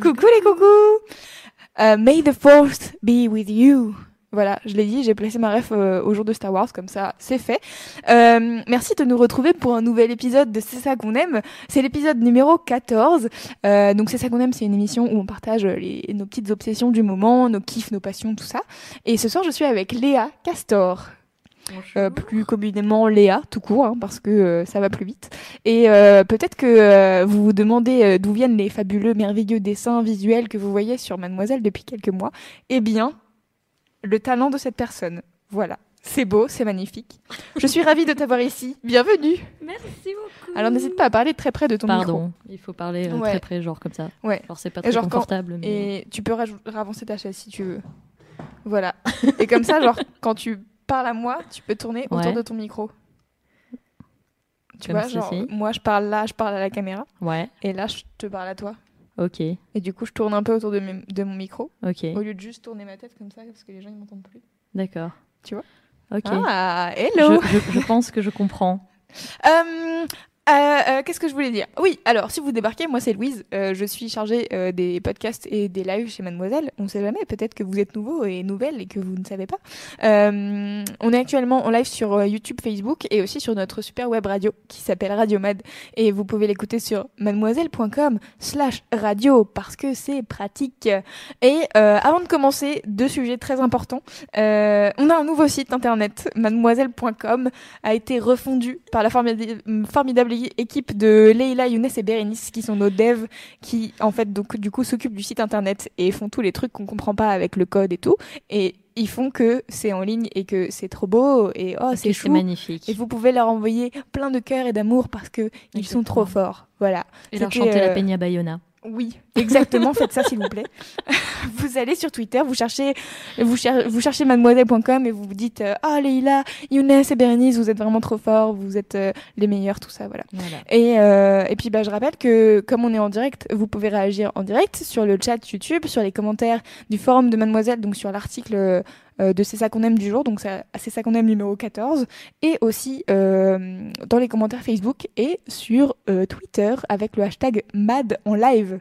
Coucou les coucous Euh, May the fourth be with you voilà, je l'ai dit, j'ai placé ma ref euh, au jour de Star Wars, comme ça, c'est fait. Euh, merci de nous retrouver pour un nouvel épisode de C'est ça qu'on aime. C'est l'épisode numéro 14. Euh, donc C'est ça qu'on aime, c'est une émission où on partage les, nos petites obsessions du moment, nos kiffs, nos passions, tout ça. Et ce soir, je suis avec Léa Castor. Euh, plus communément Léa, tout court, hein, parce que euh, ça va plus vite. Et euh, peut-être que euh, vous vous demandez euh, d'où viennent les fabuleux, merveilleux dessins visuels que vous voyez sur Mademoiselle depuis quelques mois. Eh bien, le talent de cette personne. Voilà. C'est beau, c'est magnifique. Je suis ravie de t'avoir ici. Bienvenue. Merci beaucoup. Alors n'hésite pas à parler très près de ton micro. Pardon, il faut parler euh, Ouais. très près, genre comme ça. Ouais. Genre c'est pas très genre quand- confortable. mais... Et tu peux ravancer ta chaise si tu veux. Voilà. Et comme ça, genre, quand tu parles à moi, tu peux tourner autour de ton micro. Tu Comme vois, genre, moi je parle là, je parle à la caméra, Ouais, et là je te parle à toi. ok, Et du coup, je tourne un peu autour de, mes- de mon micro, ok, au lieu de juste tourner ma tête comme ça, parce que les gens ils m'entendent plus. d'accord. Tu vois Ok. Ah, hello Je, je- je pense que je comprends. Euh, euh, euh, Qu'est-ce que je voulais dire? Oui, alors si vous débarquez, moi c'est Louise, euh, je suis chargée des podcasts et des lives chez Mademoiselle. On sait jamais, peut-être que vous êtes nouveau et nouvelle et que vous ne savez pas. On est actuellement en live sur YouTube, Facebook et aussi sur notre super web radio qui s'appelle Radiomad et vous pouvez l'écouter sur mademoiselle.com slash radio parce que c'est pratique. Et avant de commencer, deux sujets très importants. On a un nouveau site internet, mademoiselle.com a été refondu par la formida- formidable équipe de Leila, Younes et Bérénice, qui sont nos devs, qui en fait donc du coup s'occupent du site internet et font tous les trucs qu'on comprend pas avec le code et tout. Et ils font que c'est en ligne et que c'est trop beau et oh c'est chou. magnifique. Et vous pouvez leur envoyer plein de cœur et d'amour parce que ils sont trop forts. Voilà. Et leur chanter euh, la Peña Bayona. Oui, exactement. Faites ça, s'il vous plaît. vous allez sur Twitter, vous cherchez, vous, cher- vous cherchez mademoiselle.com et vous vous dites Ah, Leïla, Younes et Bérénice, vous êtes vraiment trop forts, vous êtes euh, les meilleurs, tout ça, voilà. Voilà. Et, euh, et puis, bah, je rappelle que comme on est en direct, vous pouvez réagir en direct sur le chat YouTube, sur les commentaires du forum de Mademoiselle, donc sur l'article euh, de C'est ça qu'on aime du jour, donc c'est ça qu'on aime numéro 14, et aussi euh, dans les commentaires Facebook et sur euh, Twitter avec le hashtag MAD en live.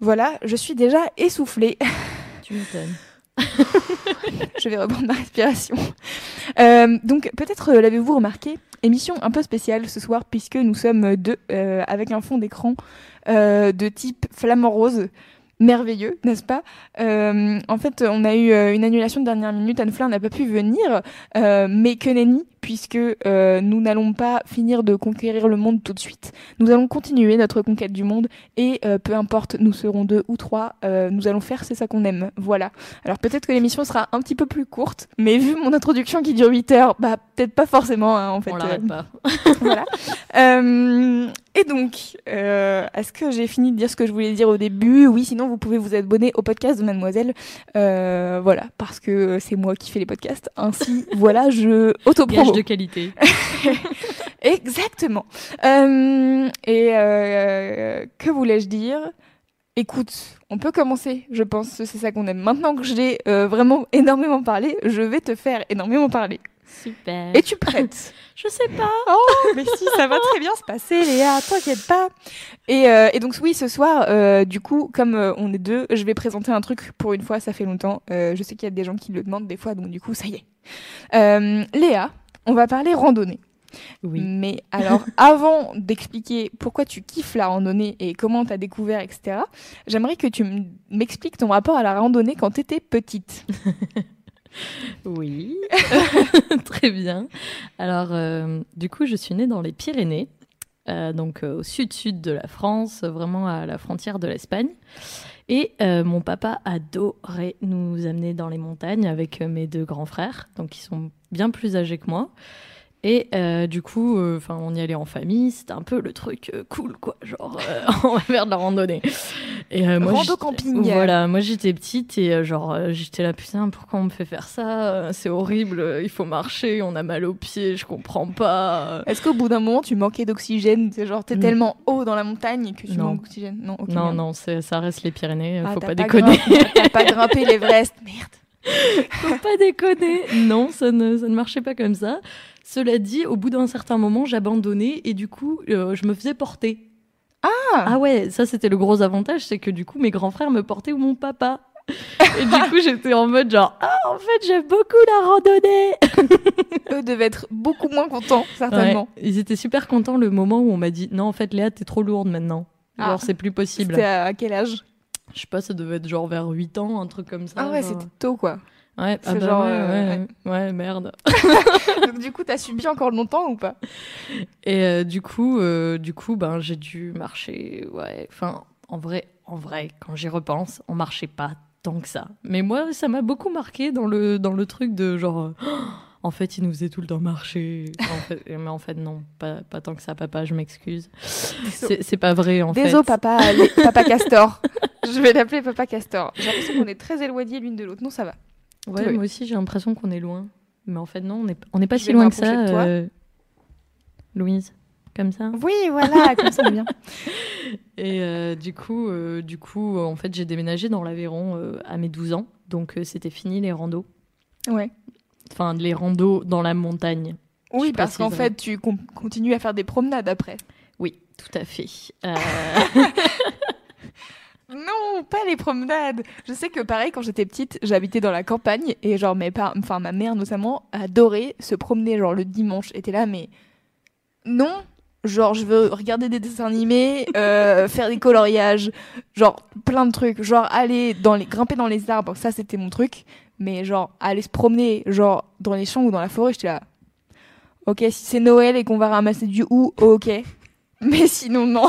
Voilà, je suis déjà essoufflée. Tu m'étonnes. je vais reprendre ma respiration. Euh, donc peut-être euh, l'avez-vous remarqué, émission un peu spéciale ce soir puisque nous sommes deux euh, avec un fond d'écran euh, de type flamant rose. Merveilleux, n'est-ce pas? Euh, En fait, on a eu euh, une annulation de dernière minute. Anne Fleur n'a pas pu venir, euh, mais que nenni, puisque euh, nous n'allons pas finir de conquérir le monde tout de suite. Nous allons continuer notre conquête du monde et peu importe, nous serons deux ou trois, nous allons faire c'est ça qu'on aime. Voilà. Alors peut-être que l'émission sera un petit peu plus courte, mais vu mon introduction qui dure 8 heures, bah peut-être pas forcément hein, en fait. On l'arrête pas. voilà. Et donc, euh, est-ce que j'ai fini de dire ce que je voulais dire au début? Oui, sinon vous pouvez vous abonner au podcast de Mademoiselle. Euh, voilà, parce que c'est moi qui fais les podcasts. Ainsi, voilà, je autopromo. Gage de qualité. Exactement. Euh, et euh, que voulais-je dire? Écoute, on peut commencer, je pense, c'est ça qu'on aime. Maintenant que j'ai euh, vraiment énormément parlé, je vais te faire énormément parler. Super. Es-tu prête? Je sais pas. Oh, mais si, ça va très bien se passer, Léa, t'inquiète pas. Et, euh, et donc, oui, ce soir, euh, du coup, comme euh, on est deux, je vais présenter un truc pour une fois, ça fait longtemps. Euh, je sais qu'il y a des gens qui le demandent des fois, donc du coup, ça y est. Euh, Léa, on va parler randonnée. Oui. Mais alors, avant d'expliquer pourquoi tu kiffes la randonnée et comment t'as découvert, etc., j'aimerais que tu m'expliques ton rapport à la randonnée quand t'étais petite. Oui. Très bien. Alors, euh, du coup, je suis née dans les Pyrénées, euh, donc euh, au sud-sud de la France, vraiment à la frontière de l'Espagne. Et mon papa adorait nous amener dans les montagnes avec mes deux grands frères, donc ils sont bien plus âgés que moi. Et euh, du coup, euh, on y allait en famille. C'était un peu le truc euh, cool, quoi. Genre, on va faire de la randonnée. Et moi, Rando camping. Voilà, moi j'étais petite et genre j'étais là putain pourquoi on me fait faire ça C'est horrible, il faut marcher, on a mal aux pieds, je comprends pas. Est-ce qu'au bout d'un moment, tu manquais d'oxygène C'est genre, t'es Mm. tellement haut dans la montagne que tu Non. manques d'oxygène? Non, ok, non non, ça reste les Pyrénées, Ah, faut pas déconner. T'as pas grimpé l'Everest, merde. Faut pas déconner. Non, ça ne, ça ne marchait pas comme ça. Cela dit, au bout d'un certain moment, j'abandonnais et du coup, euh, je me faisais porter. Ah, Ah ouais, ça c'était le gros avantage, c'est que du coup, mes grands frères me portaient ou mon papa. Et du coup, j'étais en mode genre, ah, en fait, j'aime beaucoup la randonnée. Eux devaient être beaucoup moins contents, certainement. Ouais, ils étaient super contents le moment où on m'a dit, non, en fait, Léa, t'es trop lourde maintenant. Ah. Genre, c'est plus possible. C'était à quel âge? Je sais pas, ça devait être genre vers 8 ans, un truc comme ça. Ah ouais, genre. c'était tôt, quoi. Ouais, c'est ah bah genre, ouais, euh, ouais, ouais, merde. Donc du coup, t'as subi encore longtemps ou pas? Et euh, du coup, euh, du coup, ben j'ai dû marcher. Ouais, enfin, en vrai, en vrai, quand j'y repense, on marchait pas tant que ça. Mais moi, ça m'a beaucoup marqué dans le dans le truc de genre. euh, en fait, il nous faisait tout le temps marcher. En fait- mais en fait, non, pas, pas tant que ça, papa, je m'excuse. C'est pas vrai, en fait. Désolé, papa, allez, papa Castor. Je vais l'appeler papa Castor. J'ai l'impression qu'on est très éloignés l'une de l'autre. Non, ça va. Ouais, Oui. moi aussi, j'ai l'impression qu'on est loin. Mais en fait, non, on n'est on n'est pas Je si loin que ça, rapprocher de toi. euh, Louise. Comme ça. Oui, voilà, comme ça, on est bien. Et euh, du coup, euh, du coup, euh, en fait, j'ai déménagé dans l'Aveyron euh, à mes 12 ans. Donc, euh, c'était fini les randos. Ouais. Enfin, les randos dans la montagne. Oui, parce qu'en fait, tu continues à faire des promenades après. Oui, tout à fait. Euh, Non, pas les promenades. Je sais que pareil, quand j'étais petite, j'habitais dans la campagne et genre mes parents, enfin ma mère notamment, adorait se promener genre le dimanche. Était là, mais non, genre je veux regarder des dessins animés, euh, faire des coloriages, genre plein de trucs, genre aller dans les grimper dans les arbres, ça c'était mon truc. Mais genre aller se promener, genre dans les champs ou dans la forêt, j'étais là. Ok, si c'est Noël et qu'on va ramasser du hou, ok. Mais sinon non.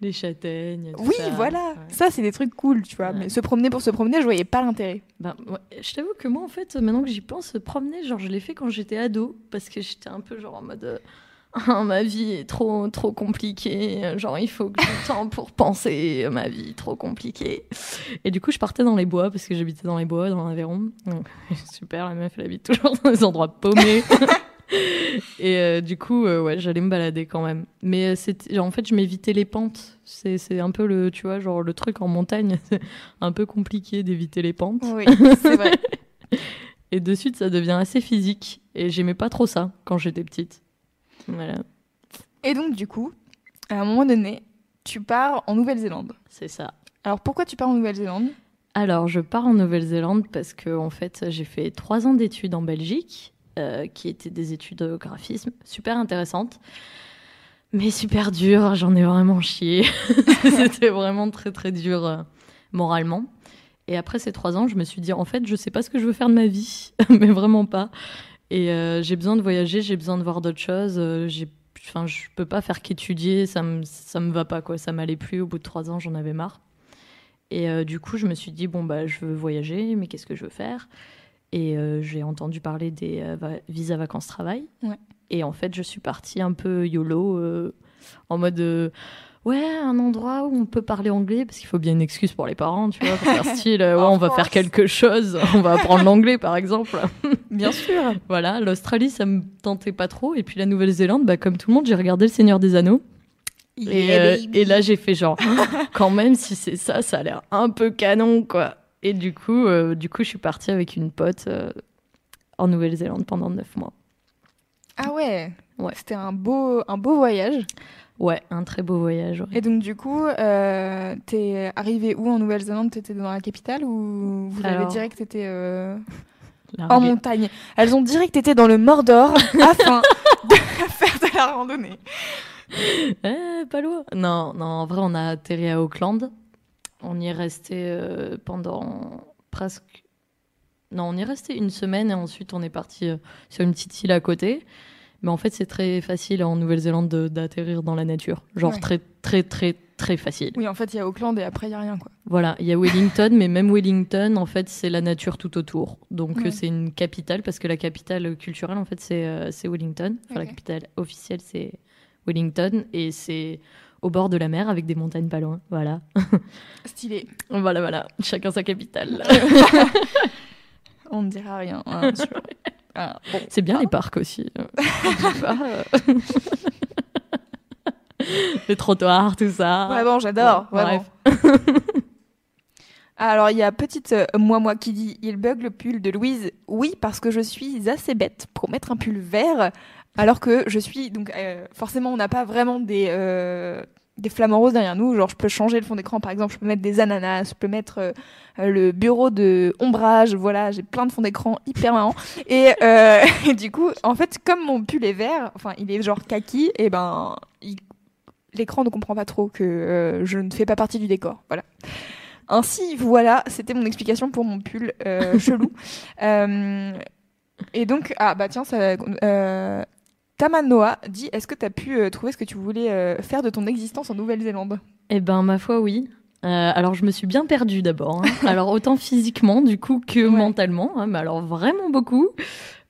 les châtaignes. tout Oui, ça. voilà. Ouais. Ça, c'est des trucs cool, tu vois. Ouais. Mais se promener pour se promener, je voyais pas l'intérêt. Ben, ouais, je t'avoue que moi, en fait, maintenant que j'y pense, se promener, genre, je l'ai fait quand j'étais ado. Parce que j'étais un peu genre en mode. euh, Ma vie est trop, trop compliquée. Genre, il faut que j'ai le temps pour penser. Ma vie est trop compliquée. Et du coup, je partais dans les bois parce que j'habitais dans les bois, dans l'Aveyron. Super, la meuf, elle habite toujours dans des endroits paumés. Et euh, du coup, euh, ouais, j'allais me balader quand même. Mais euh, c'était, genre, en fait, je m'évitais les pentes. C'est, c'est un peu le, tu vois, genre le truc en montagne, c'est un peu compliqué d'éviter les pentes. Oui, c'est vrai. Et de suite, ça devient assez physique. Et j'aimais pas trop ça quand j'étais petite. Voilà, Et donc, du coup, à un moment donné, tu pars en Nouvelle-Zélande. c'est ça. Alors, pourquoi tu pars en Nouvelle-Zélande? Alors, je pars en Nouvelle-Zélande parce que, en fait, j'ai fait trois ans d'études en Belgique, euh, qui étaient des études de graphisme super intéressantes, mais super dures. J'en ai vraiment chié. C'était vraiment très, très dur euh, moralement. Et après ces trois ans, je me suis dit, en fait, je sais pas ce que je veux faire de ma vie, mais vraiment pas. Et euh, j'ai besoin de voyager, j'ai besoin de voir d'autres choses. euh, j'ai Enfin, je peux pas faire qu'étudier, ça me, ça me va pas, quoi. Ça m'allait plus. Au bout de trois ans, j'en avais marre. Et euh, du coup, je me suis dit, bon, bah, je veux voyager, mais qu'est-ce que je veux faire? Et euh, j'ai entendu parler des visas vacances-travail. Ouais. Et en fait, je suis partie un peu YOLO, en mode, ouais, un endroit où on peut parler anglais, parce qu'il faut bien une excuse pour les parents, tu vois, pour faire style, euh, ouais, Of on va faire quelque chose, on va apprendre l'anglais, par exemple. Bien sûr. Voilà, l'Australie, ça me tentait pas trop. Et puis la Nouvelle-Zélande, bah, comme tout le monde, j'ai regardé Le Seigneur des Anneaux. Et, euh, et là, j'ai fait genre, quand même, si c'est ça, ça a l'air un peu canon, quoi. Et du coup, euh, du coup, je suis partie avec une pote euh, en Nouvelle-Zélande pendant neuf mois. Ah ouais. Ouais. C'était un beau, un beau voyage. Ouais, un très beau voyage. ouais. Et donc, du coup, euh, t'es arrivé où en Nouvelle-Zélande? T'étais dans la capitale ou vous avez Alors- direct été euh, en montagne? Elles ont direct été dans le Mordor afin de faire de la randonnée. Eh, pas loin. Non, non, en vrai, on a atterri à Auckland. On y est resté euh, pendant presque. Non, on y est resté une semaine et ensuite on est parti euh, sur une petite île à côté. Mais en fait, c'est très facile en Nouvelle-Zélande de- d'atterrir dans la nature. Genre Ouais. très, très, très, très facile. Oui, en fait, il y a Auckland et après, il n'y a rien. Quoi. Voilà, il y a Wellington, mais même Wellington, en fait, c'est la nature tout autour. Donc, Ouais. c'est une capitale, parce que la capitale culturelle, en fait, c'est euh, Wellington. Enfin, la capitale officielle, c'est Wellington. Et c'est au bord de la mer, avec des montagnes pas loin. Voilà. Stylé. voilà, voilà. Chacun sa capitale. On ne dira rien. hein, sur- Ah, bon. C'est bien les parcs aussi. Euh, euh. les trottoirs, tout ça. Vraiment, j'adore. Vraiment. Alors, il y a petite euh, moi moi qui dit il bug le pull de Louise. Oui, parce que je suis assez bête pour mettre un pull vert, alors que je suis donc euh, forcément on n'a pas vraiment des euh, des flamants roses derrière nous. Genre, je peux changer le fond d'écran, par exemple, je peux mettre des ananas, je peux mettre euh, euh, le bureau de ombrage. Voilà, j'ai plein de fonds d'écran hyper marrants. Et, euh, et du coup, en fait, comme mon pull est vert, enfin, il est genre kaki, et ben, il- l'écran ne comprend pas trop que euh, je ne fais pas partie du décor. Voilà. Ainsi, voilà, c'était mon explication pour mon pull chelou. Et donc, ah bah tiens, ça, Tamanoa dit Est-ce que tu as pu euh, trouver ce que tu voulais euh, faire de ton existence en Nouvelle-Zélande? Eh ben, ma foi, oui. Euh, alors, je me suis bien perdue d'abord. hein. alors, autant physiquement, du coup, que Ouais. mentalement. hein, mais alors, vraiment beaucoup.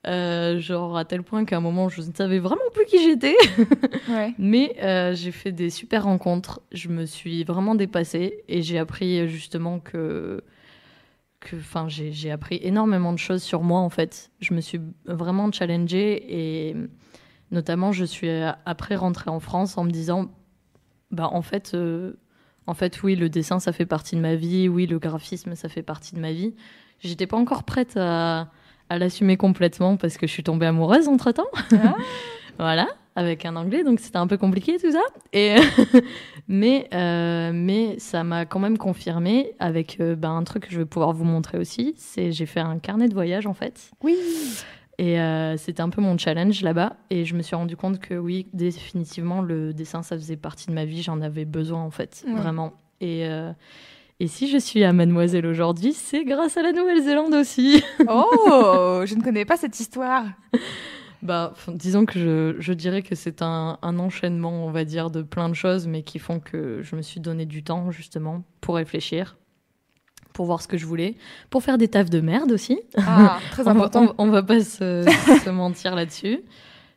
Genre, à tel point qu'à un moment, je ne savais vraiment plus qui j'étais. Ouais. Mais j'ai fait des super rencontres. Je me suis vraiment dépassée et j'ai appris justement que. enfin, j'ai j'ai appris énormément de choses sur moi en fait. Je me suis vraiment challengée et notamment, je suis euh, après rentrée en France en me disant bah, en fait. euh, en fait, oui, le dessin, ça fait partie de ma vie. Oui, le graphisme, ça fait partie de ma vie. J'étais pas encore prête à, à l'assumer complètement parce que je suis tombée amoureuse entre temps. Ah. voilà, avec un anglais, donc c'était un peu compliqué tout ça. Et mais, euh, mais ça m'a quand même confirmé avec euh, ben, un truc que je vais pouvoir vous montrer aussi. C'est j'ai fait un carnet de voyage en fait. Oui. Et euh, c'était un peu mon challenge là-bas. Et je me suis rendu compte que oui, définitivement, le dessin, ça faisait partie de ma vie. J'en avais besoin, en fait, Ouais. vraiment. Et, euh, et si je suis à Mademoiselle aujourd'hui, c'est grâce à la Nouvelle-Zélande aussi. Oh, je ne connais pas cette histoire. bah, disons que je, je dirais que c'est un, un enchaînement, on va dire, de plein de choses, mais qui font que je me suis donné du temps, justement, pour réfléchir, pour voir ce que je voulais, pour faire des tafs de merde aussi. Ah, très important. On, on va pas se, se mentir là-dessus.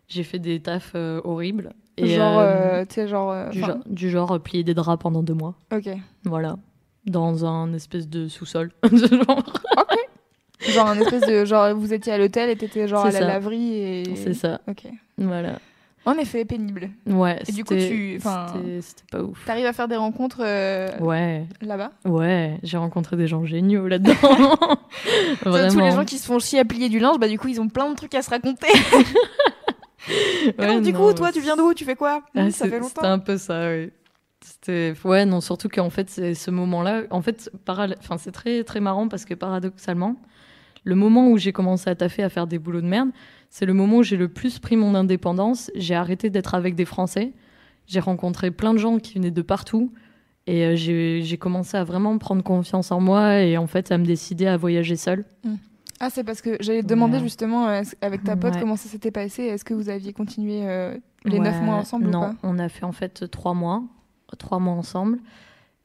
J'ai fait des tafs euh, horribles. Et, genre, euh, euh, tu sais, genre. du, genre, du genre plier des draps pendant deux mois. Ok. Voilà. Dans un espèce de sous-sol. genre. Genre un espèce de genre vous étiez à l'hôtel et t'étais genre à la ça. laverie et. C'est ça. Ok. Voilà. En effet, pénible. Ouais. Et du coup, c'était- tu- C'était c'était pas ouf. T'arrives à faire des rencontres euh, Ouais. là-bas? Ouais. J'ai rencontré des gens géniaux là-dedans. Tous Vraiment. les gens qui se font chier à plier du linge, bah du coup ils ont plein de trucs à se raconter. Et Ouais, donc, du non, coup, toi, tu viens d'où Tu fais quoi? Ah, Ça fait C'était longtemps. un peu ça, oui. C'était ouais non surtout qu'en fait c'est ce moment-là en fait paral- enfin c'est très très marrant parce que paradoxalement le moment où j'ai commencé à taffer à faire des boulots de merde c'est le moment où j'ai le plus pris mon indépendance j'ai arrêté d'être avec des Français j'ai rencontré plein de gens qui venaient de partout et euh, j'ai commencé à vraiment prendre confiance en moi et en fait à me décider à voyager seule Ah, c'est parce que j'allais te demander Ouais. justement euh, avec ta pote Ouais. comment ça s'était passé? Est-ce que vous aviez continué euh, les Ouais, neuf mois ensemble Non, ou pas? on a fait en fait trois mois, trois mois ensemble.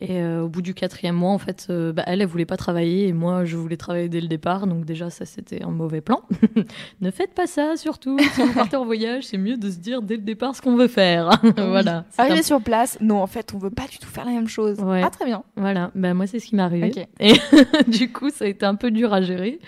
Et euh, au bout du quatrième mois, en fait, euh, bah, elle, elle voulait pas travailler et moi, je voulais travailler dès le départ. Donc déjà, ça, c'était un mauvais plan. ne faites pas ça, surtout. Si vous partez en voyage, c'est mieux de se dire dès le départ ce qu'on veut faire. voilà. Arrivé un- sur place, non, en fait, on veut pas du tout faire la même chose. Ouais. Ah, très bien. Voilà. Bah, moi, c'est ce qui m'est arrivé. Et du coup, ça a été un peu dur à gérer.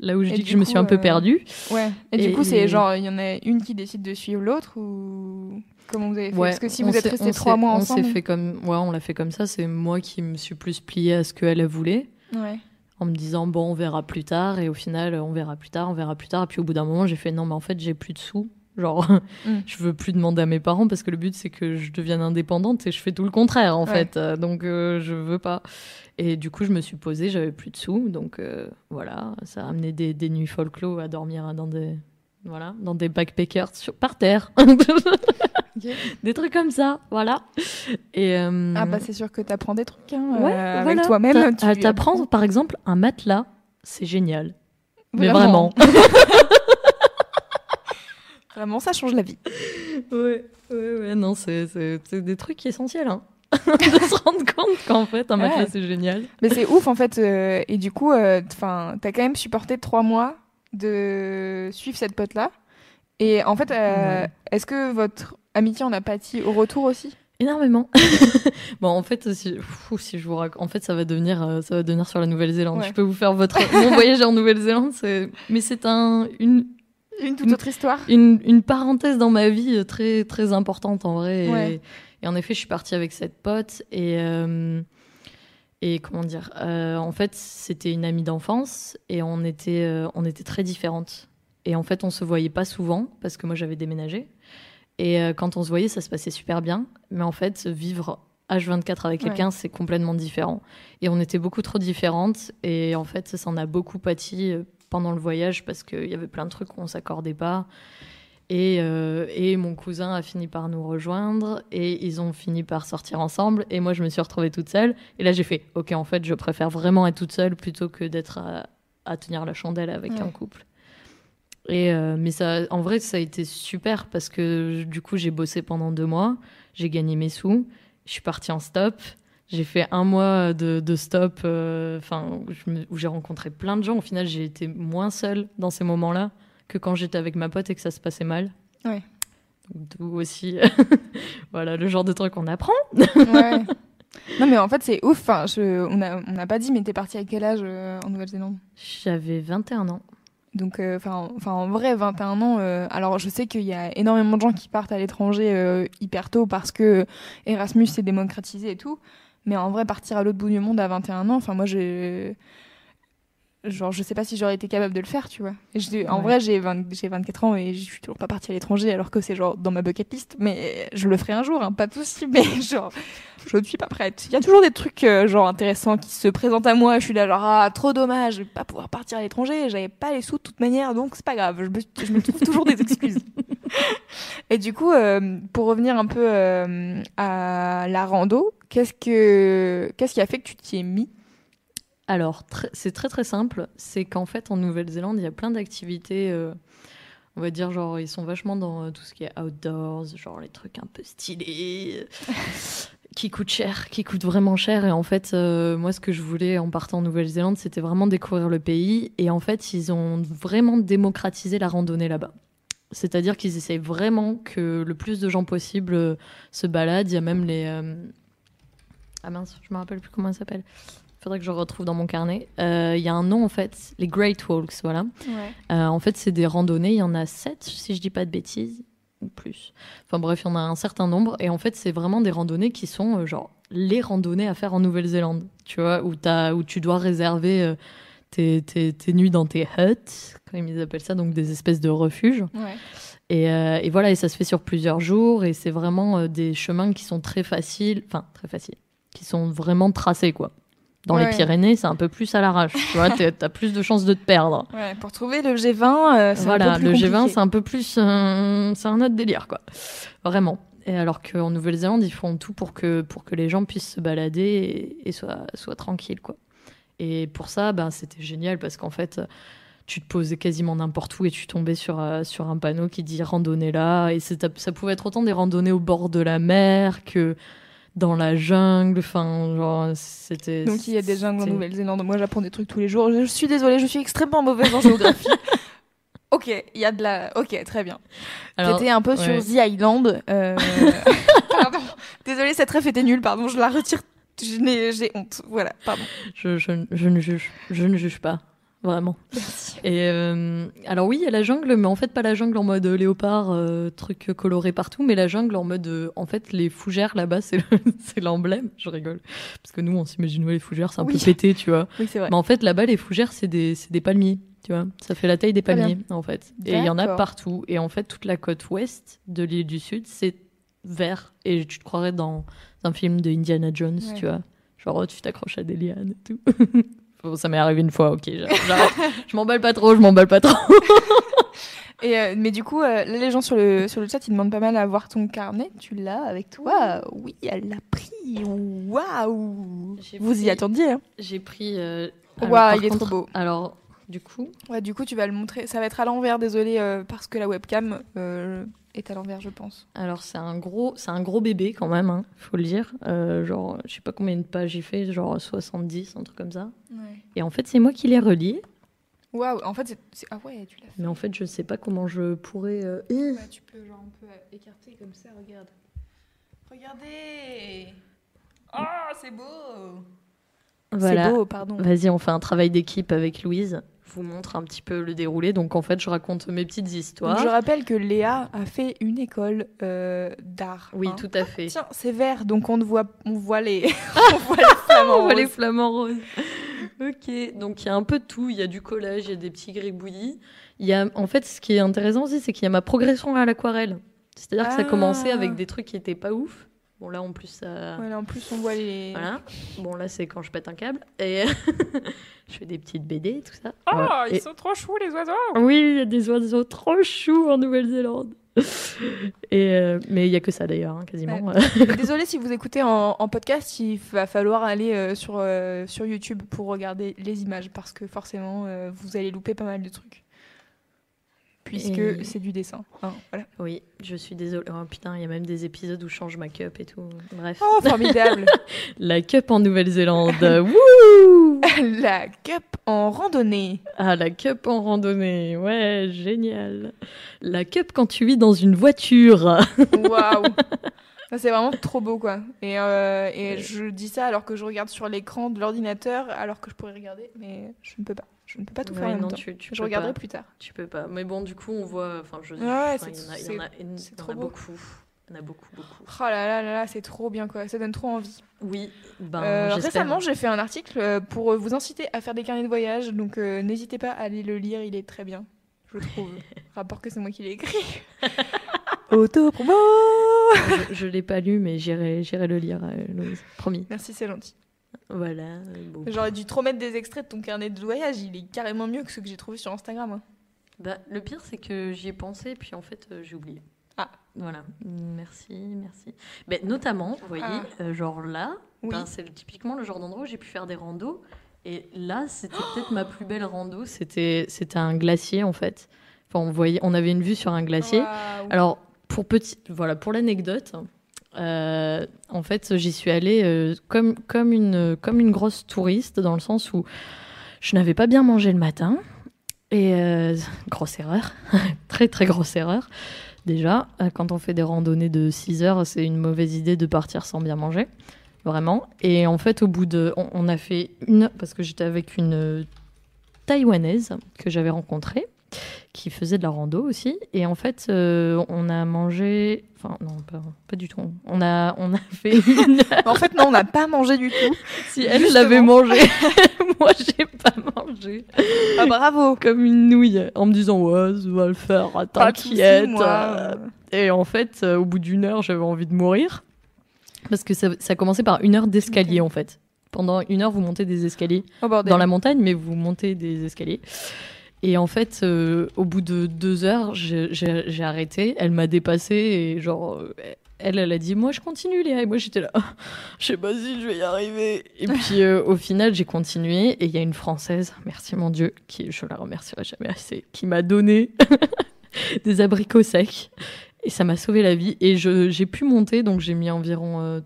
Là où je Et dis que je me suis un peu euh, perdue. Ouais. Et, Et- du coup, c'est genre, il y en a une qui décide de suivre l'autre ou comment vous avez fait Ouais, Parce que si on vous êtes restés on trois mois on ensemble. s'est fait comme, ouais, on l'a fait comme ça. C'est moi qui me suis plus pliée à ce qu'elle elle voulait. Ouais. en me disant bon on verra plus tard et au final on verra plus tard on verra plus tard et puis au bout d'un moment j'ai fait non mais en fait j'ai plus de sous genre Mm. je veux plus demander à mes parents parce que le but c'est que je devienne indépendante et je fais tout le contraire en Ouais. fait Euh, donc euh, je veux pas et du coup je me suis posée j'avais plus de sous donc euh, voilà ça a amené des, des nuits folklore à dormir dans des voilà dans des backpackers sur, par terre des trucs comme ça voilà et euh, Ah bah c'est sûr que t'apprends des trucs hein, ouais, euh, voilà. avec toi-même. T'a- tu t'apprends apprends. par exemple un matelas c'est génial mais vraiment. Vraiment, ça change la vie. ouais, ouais, ouais, non, c'est, c'est, c'est des trucs essentiels. Hein. de se rendre compte qu'en fait, un Ouais. matelas, c'est génial. Mais c'est ouf en fait. euh, et du coup, enfin, t'as quand même supporté trois mois de suivre cette pote là. Et en fait, euh, Ouais. est-ce que votre amitié en a pâti au retour aussi? Énormément. bon, en fait, si, je vous raconte, en fait, ça va devenir, euh, ça va devenir sur la Nouvelle-Zélande. Ouais. Je peux vous faire votre mon voyage en Nouvelle-Zélande, mais c'est un une, Une toute autre histoire. une une parenthèse dans ma vie euh, très très importante en vrai. Et, en effet, je suis partie avec cette pote et euh, et comment dire, euh, en fait, c'était une amie d'enfance et on était euh, on était très différentes. Et en fait, on se voyait pas souvent parce que moi j'avais déménagé. Et euh, quand on se voyait, ça se passait super bien. Mais en fait, vivre H24 avec Ouais. quelqu'un, c'est complètement différent. Et on était beaucoup trop différentes. Et en fait, ça en a beaucoup pâti pendant le voyage parce qu'il y avait plein de trucs qu'on s'accordait pas. Et, euh, et mon cousin a fini par nous rejoindre et ils ont fini par sortir ensemble. Et moi, je me suis retrouvée toute seule. Et là, j'ai fait Ok, en fait, je préfère vraiment être toute seule plutôt que d'être à, à tenir la chandelle avec Ouais. un couple. Et euh, mais ça, en vrai, ça a été super parce que du coup, j'ai bossé pendant deux mois, j'ai gagné mes sous, je suis partie en stop, j'ai fait un mois de, de stop, euh, enfin où j'ai rencontré plein de gens. Au final, j'ai été moins seule dans ces moments-là que quand j'étais avec ma pote et que ça se passait mal. Ouais. D'où aussi, voilà, le genre de truc qu'on apprend. Ouais. non mais en fait c'est ouf. Enfin, je, on a on n'a pas dit mais t'es parti à quel âge euh, en Nouvelle-Zélande? J'avais 21 ans. Donc, euh, enfin, en vrai, 21 ans. euh, alors, je sais qu'il y a énormément de gens qui partent à l'étranger hyper tôt parce que Erasmus s'est démocratisé et tout. Mais en vrai, partir à l'autre bout du monde à 21 ans, enfin, moi, j'ai. Genre, je sais pas si j'aurais été capable de le faire, tu vois. En Ouais. vrai, j'ai 20 j'ai 24 ans et je suis toujours pas partie à l'étranger alors que c'est genre dans ma bucket list. Mais je le ferai un jour, hein, pas possible. Mais genre, je ne suis pas prête. Il y a toujours des trucs euh, genre intéressants qui se présentent à moi. Je suis là genre ah trop dommage, je vais pas pouvoir partir à l'étranger. J'avais pas les sous de toute manière, donc c'est pas grave. Je me, je me trouve toujours des excuses. Et du coup, euh, pour revenir un peu euh, à la rando, qu'est-ce que qu'est-ce qui a fait que tu t'y es mis? Alors, c'est très très simple. C'est qu'en fait, en Nouvelle-Zélande, il y a plein d'activités. euh, on va dire, genre, ils sont vachement dans euh, tout ce qui est outdoors, genre les trucs un peu stylés, euh, qui coûtent cher, qui coûtent vraiment cher. Et en fait, moi, ce que je voulais en partant en Nouvelle-Zélande, c'était vraiment découvrir le pays. Et en fait, ils ont vraiment démocratisé la randonnée là-bas. C'est-à-dire qu'ils essayent vraiment que le plus de gens possible se baladent. Il y a même les. Ah mince, je me rappelle plus comment ça s'appelle. Faudrait que je retrouve dans mon carnet. Euh, Il y a un nom en fait, les Great Walks, voilà. Euh, en fait, c'est des randonnées. Il y en a sept, si je dis pas de bêtises, ou plus. Enfin bref, il y en a un certain nombre. Et en fait, c'est vraiment des randonnées qui sont euh, genre les randonnées à faire en Nouvelle-Zélande. Tu vois, où, t'as- où tu dois réserver tes, tes- tes nuits dans tes huts, comme ils appellent ça, donc des espèces de refuges. Ouais. Et, euh, et voilà, et ça se fait sur plusieurs jours. Et c'est vraiment euh, des chemins qui sont très faciles, enfin très faciles, qui sont vraiment tracés quoi. Dans Ouais. les Pyrénées, c'est un peu plus à l'arrache. Tu vois, t'as plus de chances de te perdre. Ouais, pour trouver le G20, euh, c'est un Voilà, peu plus le G20, compliqué. c'est un peu plus. euh, c'est un autre délire, quoi. Vraiment. Et alors qu'en Nouvelle-Zélande, ils font tout pour que, pour que les gens puissent se balader et, et soient, soient tranquilles, quoi. Et pour ça, ben, c'était génial parce qu'en fait, tu te posais quasiment n'importe où et tu tombais sur, euh, sur un panneau qui dit randonnée là. Et ça pouvait être autant des randonnées au bord de la mer que dans la jungle. Enfin, genre, c'était. Donc il y a des jungles en Nouvelle-Zélande. Moi, j'apprends des trucs tous les jours. Je suis désolée, je suis extrêmement mauvaise en géographie. ok, il y a de la. Ok, très bien. T'étais un peu ouais. sur The Island. euh, pardon. Désolée, cette ref était nulle. Pardon, je la retire. J'ai honte. Voilà, pardon. Je, je, je ne juge, je ne juge pas, vraiment. Et euh, alors oui, il y a la jungle, mais en fait pas la jungle en mode léopard, euh, truc coloré partout, mais la jungle en mode, euh, en fait les fougères là-bas, c'est le- c'est l'emblème. Je rigole parce que nous on s'imagine ouais, les fougères, c'est un Oui. peu pété, tu vois. Oui, c'est vrai. Mais en fait là-bas les fougères, c'est des, palmiers, tu vois. Ça fait la taille des palmiers en fait. Et il y en a partout. Et en fait toute la côte ouest de l'île du Sud, c'est vert. Et tu te croirais dans un film de Indiana Jones, Ouais. tu vois. Genre, oh, tu t'accroches à des lianes et tout. Bon, ça m'est arrivé une fois, ok. j'arrête, je m'emballe pas trop, je m'emballe pas trop. Et, euh, mais du coup, euh, les gens sur le, sur le chat, ils demandent pas mal à voir ton carnet. Tu l'as avec toi? Oui, elle l'a pris. Waouh Vous y attendiez. Hein J'ai pris. euh, Waouh, alors, par il est trop beau. Alors, du coup. Ouais, du coup, tu vas le montrer. Ça va être à l'envers, désolé, euh, parce que la webcam euh, est à l'envers, je pense. Alors c'est un gros, c'est un gros bébé quand même, hein, faut le dire. Euh, genre, je sais pas combien de pages il fait, genre 70, un truc comme ça. Et en fait, c'est moi qui l'ai relié. Waouh, en fait, c'est-. Ah ouais, tu l'as fait. Mais en fait, je sais pas comment je pourrais. euh, Ouais, tu peux, genre, un peu écarter comme ça, regarde. Regardez Oh, c'est beau Voilà. C'est beau, pardon. Vas-y, on fait un travail d'équipe avec Louise. Je vous montre un petit peu le déroulé. Donc en fait, je raconte mes petites Donc, histoires. je rappelle que Léa a fait une école euh, d'art. Oui, hein. tout à fait. Tiens, c'est vert, donc on voit, on voit les, on voit les flamants On voit les roses. flamants roses. ok, donc il y a un peu de tout. Il y a du collage, il y a des petits gribouillis. Il y a, en fait, ce qui est intéressant aussi, c'est qu'il y a ma progression à l'aquarelle. C'est-à-dire que ça Ah. commençait avec des trucs qui étaient pas ouf. Bon là, en plus, ça. Ouais, là, en plus, on voit les. Voilà. Bon là, c'est quand je pète un câble et je fais des petites BD, tout ça. Oh, Voilà. ils Et- sont trop choux, les oiseaux Oui, il y a des oiseaux trop choux en Nouvelle-Zélande. Et euh, mais il y a que ça d'ailleurs, hein, quasiment. Désolée si vous écoutez en, en podcast, il va falloir aller euh, sur, euh, sur YouTube pour regarder les images parce que forcément, euh, vous allez louper pas mal de trucs. Puisque Et- c'est du dessin. hein, voilà. Oui, je suis désolée. Oh putain, il y a même des épisodes où je change ma cup et tout. Bref. Oh, formidable La cup en Nouvelle-Zélande. Wouh La cup en randonnée. Ah, la cup en randonnée. Ouais, génial. La cup quand tu vis dans une voiture. Waouh c'est vraiment trop beau, quoi. Et, euh, et je dis ça alors que je regarde sur l'écran de l'ordinateur, alors que je pourrais regarder, mais je ne peux pas. Je ne peux pas tout faire en Ouais, même non, temps. tu, tu je regarderai pas. plus tard. Tu peux pas. Mais bon, du coup, on voit. Enfin, je. Ouais, il y en a, y en a, il y en a trop beau. beaucoup. Il y en a beaucoup, beaucoup. Oh là là là là, c'est trop bien, quoi. Ça donne trop envie. Oui. Ben, Euh, récemment, j'ai fait un article euh, pour vous inciter à faire des carnets de voyage, donc euh, n'hésitez pas à aller le lire, il est très bien, je trouve. Rapport que c'est moi qui l'ai écrit. Auto-promo je, je l'ai pas lu, mais j'irai, j'irai le lire, euh, Louise. Promis. Merci, c'est gentil. Voilà. bon. J'aurais dû trop mettre des extraits de ton carnet de voyage, il est carrément mieux que ceux que j'ai trouvés sur Instagram. hein. Bah, le pire, c'est que j'y ai pensé, puis en fait, euh, j'ai oublié. Ah. Voilà. Merci, merci. Ben, notamment, vous voyez, Ah. euh, genre là, Oui. ben, c'est le- typiquement le genre d'endroit où j'ai pu faire des randos. Et là, c'était peut-être ma plus belle rando. C'était, c'était un glacier, en fait. Enfin, on, voyait, on avait une vue sur un glacier. Waouh. Alors, pour, petit, voilà, pour l'anecdote, euh, en fait, j'y suis allée euh, comme, comme, une, comme une grosse touriste, dans le sens où je n'avais pas bien mangé le matin. Et euh, grosse erreur, très très grosse erreur. Déjà, quand on fait des randonnées de 6 heures, c'est une mauvaise idée de partir sans bien manger. Vraiment. Et en fait, au bout de. On, on a fait une. Parce que j'étais avec une taïwanaise que j'avais rencontrée, qui faisait de la rando aussi. Et en fait, euh, on a mangé. Enfin, non, pas, pas du tout. On a, on a fait une. En fait, non, on n'a pas mangé du tout. si elle Justement. l'avait mangé, moi, j'ai pas mangé. Ah, bravo Comme une nouille, en me disant, ouais, ça va le faire, t'inquiète. moi. euh. Et en fait, euh, au bout d'une heure, j'avais envie de mourir. Parce que ça, ça commençait par une heure d'escalier, en fait. Pendant une heure, vous montez des escaliers Oh dans la montagne, mais vous montez des escaliers. Et en fait, euh, au bout de deux heures, j'ai arrêté. Elle m'a dépassé et genre, euh, elle, elle a dit, moi je continue Léa. Et moi j'étais là, je sais pas si je vais y arriver. Et puis euh, au final, j'ai continué. Et il y a une Française, merci mon Dieu, qui je la remercierai jamais assez, qui m'a donné des abricots secs. Et ça m'a sauvé la vie. Et j'ai pu monter, donc j'ai mis environ euh,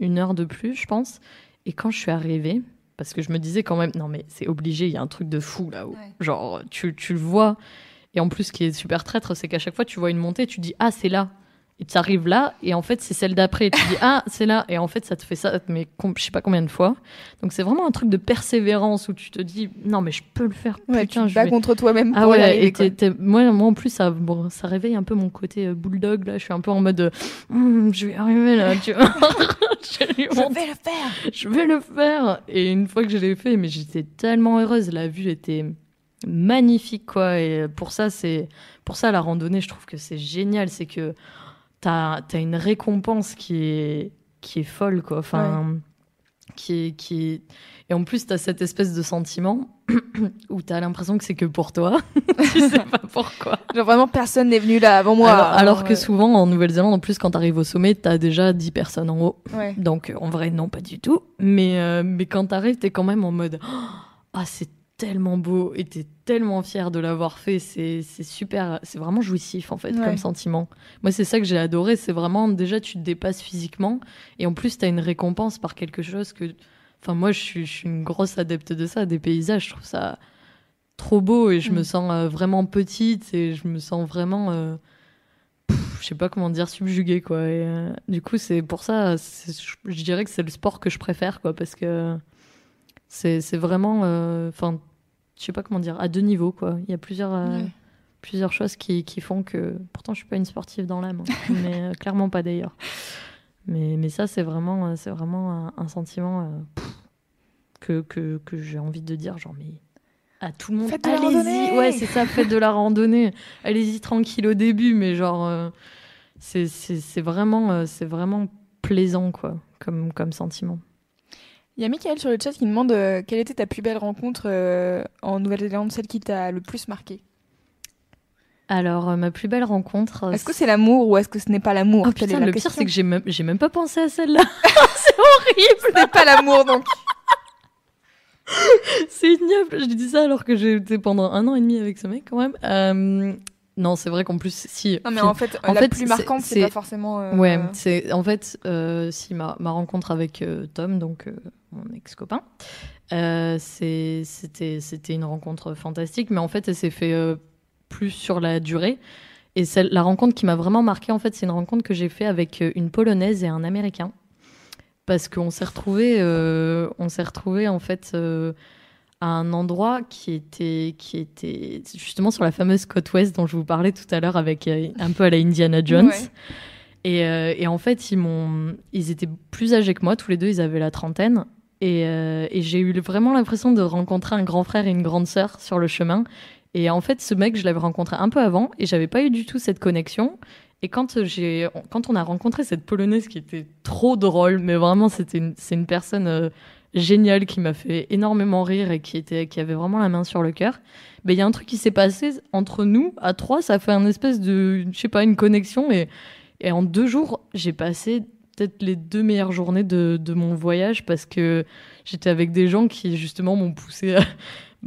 une heure de plus, je pense. Et quand je suis arrivée, parce que je me disais quand même, non mais c'est obligé, il y a un truc de fou là-haut. Ouais. Genre, tu, tu le vois. Et en plus, ce qui est super traître, c'est qu'à chaque fois, tu vois une montée, tu dis, ah, c'est là. Et tu arrives là, et en fait, c'est celle d'après. Tu dis, ah, c'est là. Et en fait, ça te fait ça, mais je sais pas combien de fois. Donc, c'est vraiment un truc de persévérance où tu te dis, non, mais je peux le faire. Ouais, Putain, tu je bats vais- contre toi-même ah ouais, arriver, et moi, moi en plus, ça, bon, ça réveille un peu mon côté euh, bulldog. Là, je suis un peu en mode, euh, Hum, je vais arriver là, tu vois. je, Je vais le faire je vais le faire. Et une fois que je l'ai fait, mais j'étais tellement heureuse. La vue était magnifique, quoi. Et pour ça, c'est pour ça la randonnée, je trouve que c'est génial. C'est que t'as as une récompense qui est qui est folle, quoi. Enfin, qui est qui est... et en plus t'as cette espèce de sentiment où t'as l'impression que c'est que pour toi. tu sais pas pourquoi. Genre vraiment personne n'est venu là avant moi. alors, alors que ouais. souvent en Nouvelle-Zélande, en plus quand t'arrives au sommet, t'as déjà 10 personnes en haut. Ouais. Donc en vrai, non, pas du tout. Mais, euh, mais quand t'arrives, t'es quand même en mode Ah, c'est tellement beau et t'es tellement fier de l'avoir fait. C'est super, c'est vraiment jouissif en fait Ouais. comme sentiment. Moi, c'est ça que j'ai adoré. C'est vraiment déjà tu te dépasses physiquement et en plus t'as une récompense par quelque chose que. Enfin, moi, je suis, je suis une grosse adepte de ça, des paysages. Je trouve ça trop beau et je me sens euh, vraiment petite et je me sens vraiment. euh, je sais pas comment dire, subjuguée quoi. Et, euh, du coup, c'est pour ça, je dirais que c'est le sport que je préfère quoi parce que c'est c'est vraiment. euh, Enfin, je sais pas comment dire, à deux niveaux quoi. Il y a plusieurs. euh, Ouais. Plusieurs choses qui, qui font que. Pourtant, je suis pas une sportive dans l'âme, hein, mais euh, clairement pas d'ailleurs. Mais, mais ça, c'est vraiment, euh, c'est vraiment un, un sentiment euh, pff, que, que, que j'ai envie de dire, genre, mais à tout le monde, allez-y. Ouais, c'est ça, faites de la randonnée. Allez-y tranquille au début, mais genre, c'est c'est- c'est vraiment, c'est vraiment plaisant, quoi, comme, comme sentiment. Il y a Michael sur le chat qui demande euh, quelle était ta plus belle rencontre euh, en Nouvelle-Zélande, celle qui t'a le plus marqué? Alors, euh, ma plus belle rencontre. Est-ce que c'est l'amour ou est-ce que ce n'est pas l'amour? Oh putain, le pire, c'est que j'ai même, j'ai même pas pensé à celle-là. c'est horrible. Ce n'est pas l'amour donc. C'est ignoble. Je dis ça alors que j'ai été pendant un an et demi avec ce mec quand même. Non, c'est vrai qu'en plus, si. Non mais en fait, en la fait, plus marquante, c'est pas forcément. euh, Ouais, c'est en fait euh, si ma, ma rencontre avec euh, Tom, donc euh, mon ex-copain, c'était c'était une rencontre fantastique, mais en fait elle s'est fait plus sur la durée. Et celle, la rencontre qui m'a vraiment marqué, en fait, c'est une rencontre que j'ai fait avec une polonaise et un américain, parce qu'on s'est retrouvé, on s'est retrouvé en fait à un endroit qui était qui était justement sur la fameuse côte ouest dont je vous parlais tout à l'heure, avec euh, un peu à la Indiana Jones. Ouais. Et, euh, et en fait, ils ils étaient plus âgés que moi, tous les deux, ils avaient la trentaine. Et, euh, et j'ai eu vraiment l'impression de rencontrer un grand frère et une grande sœur sur le chemin. Et en fait, ce mec, je l'avais rencontré un peu avant et j'avais pas eu du tout cette connexion. Et quand j'ai, quand on a rencontré cette polonaise qui était trop drôle, mais vraiment, c'était une, c'est une personne euh, géniale qui m'a fait énormément rire et qui était, qui avait vraiment la main sur le cœur. Ben, il y a un truc qui s'est passé entre nous à trois, ça fait un espèce de, je sais pas, une connexion et et en deux jours, j'ai passé peut-être les deux meilleures journées de, de mon voyage parce que j'étais avec des gens qui justement m'ont poussé à,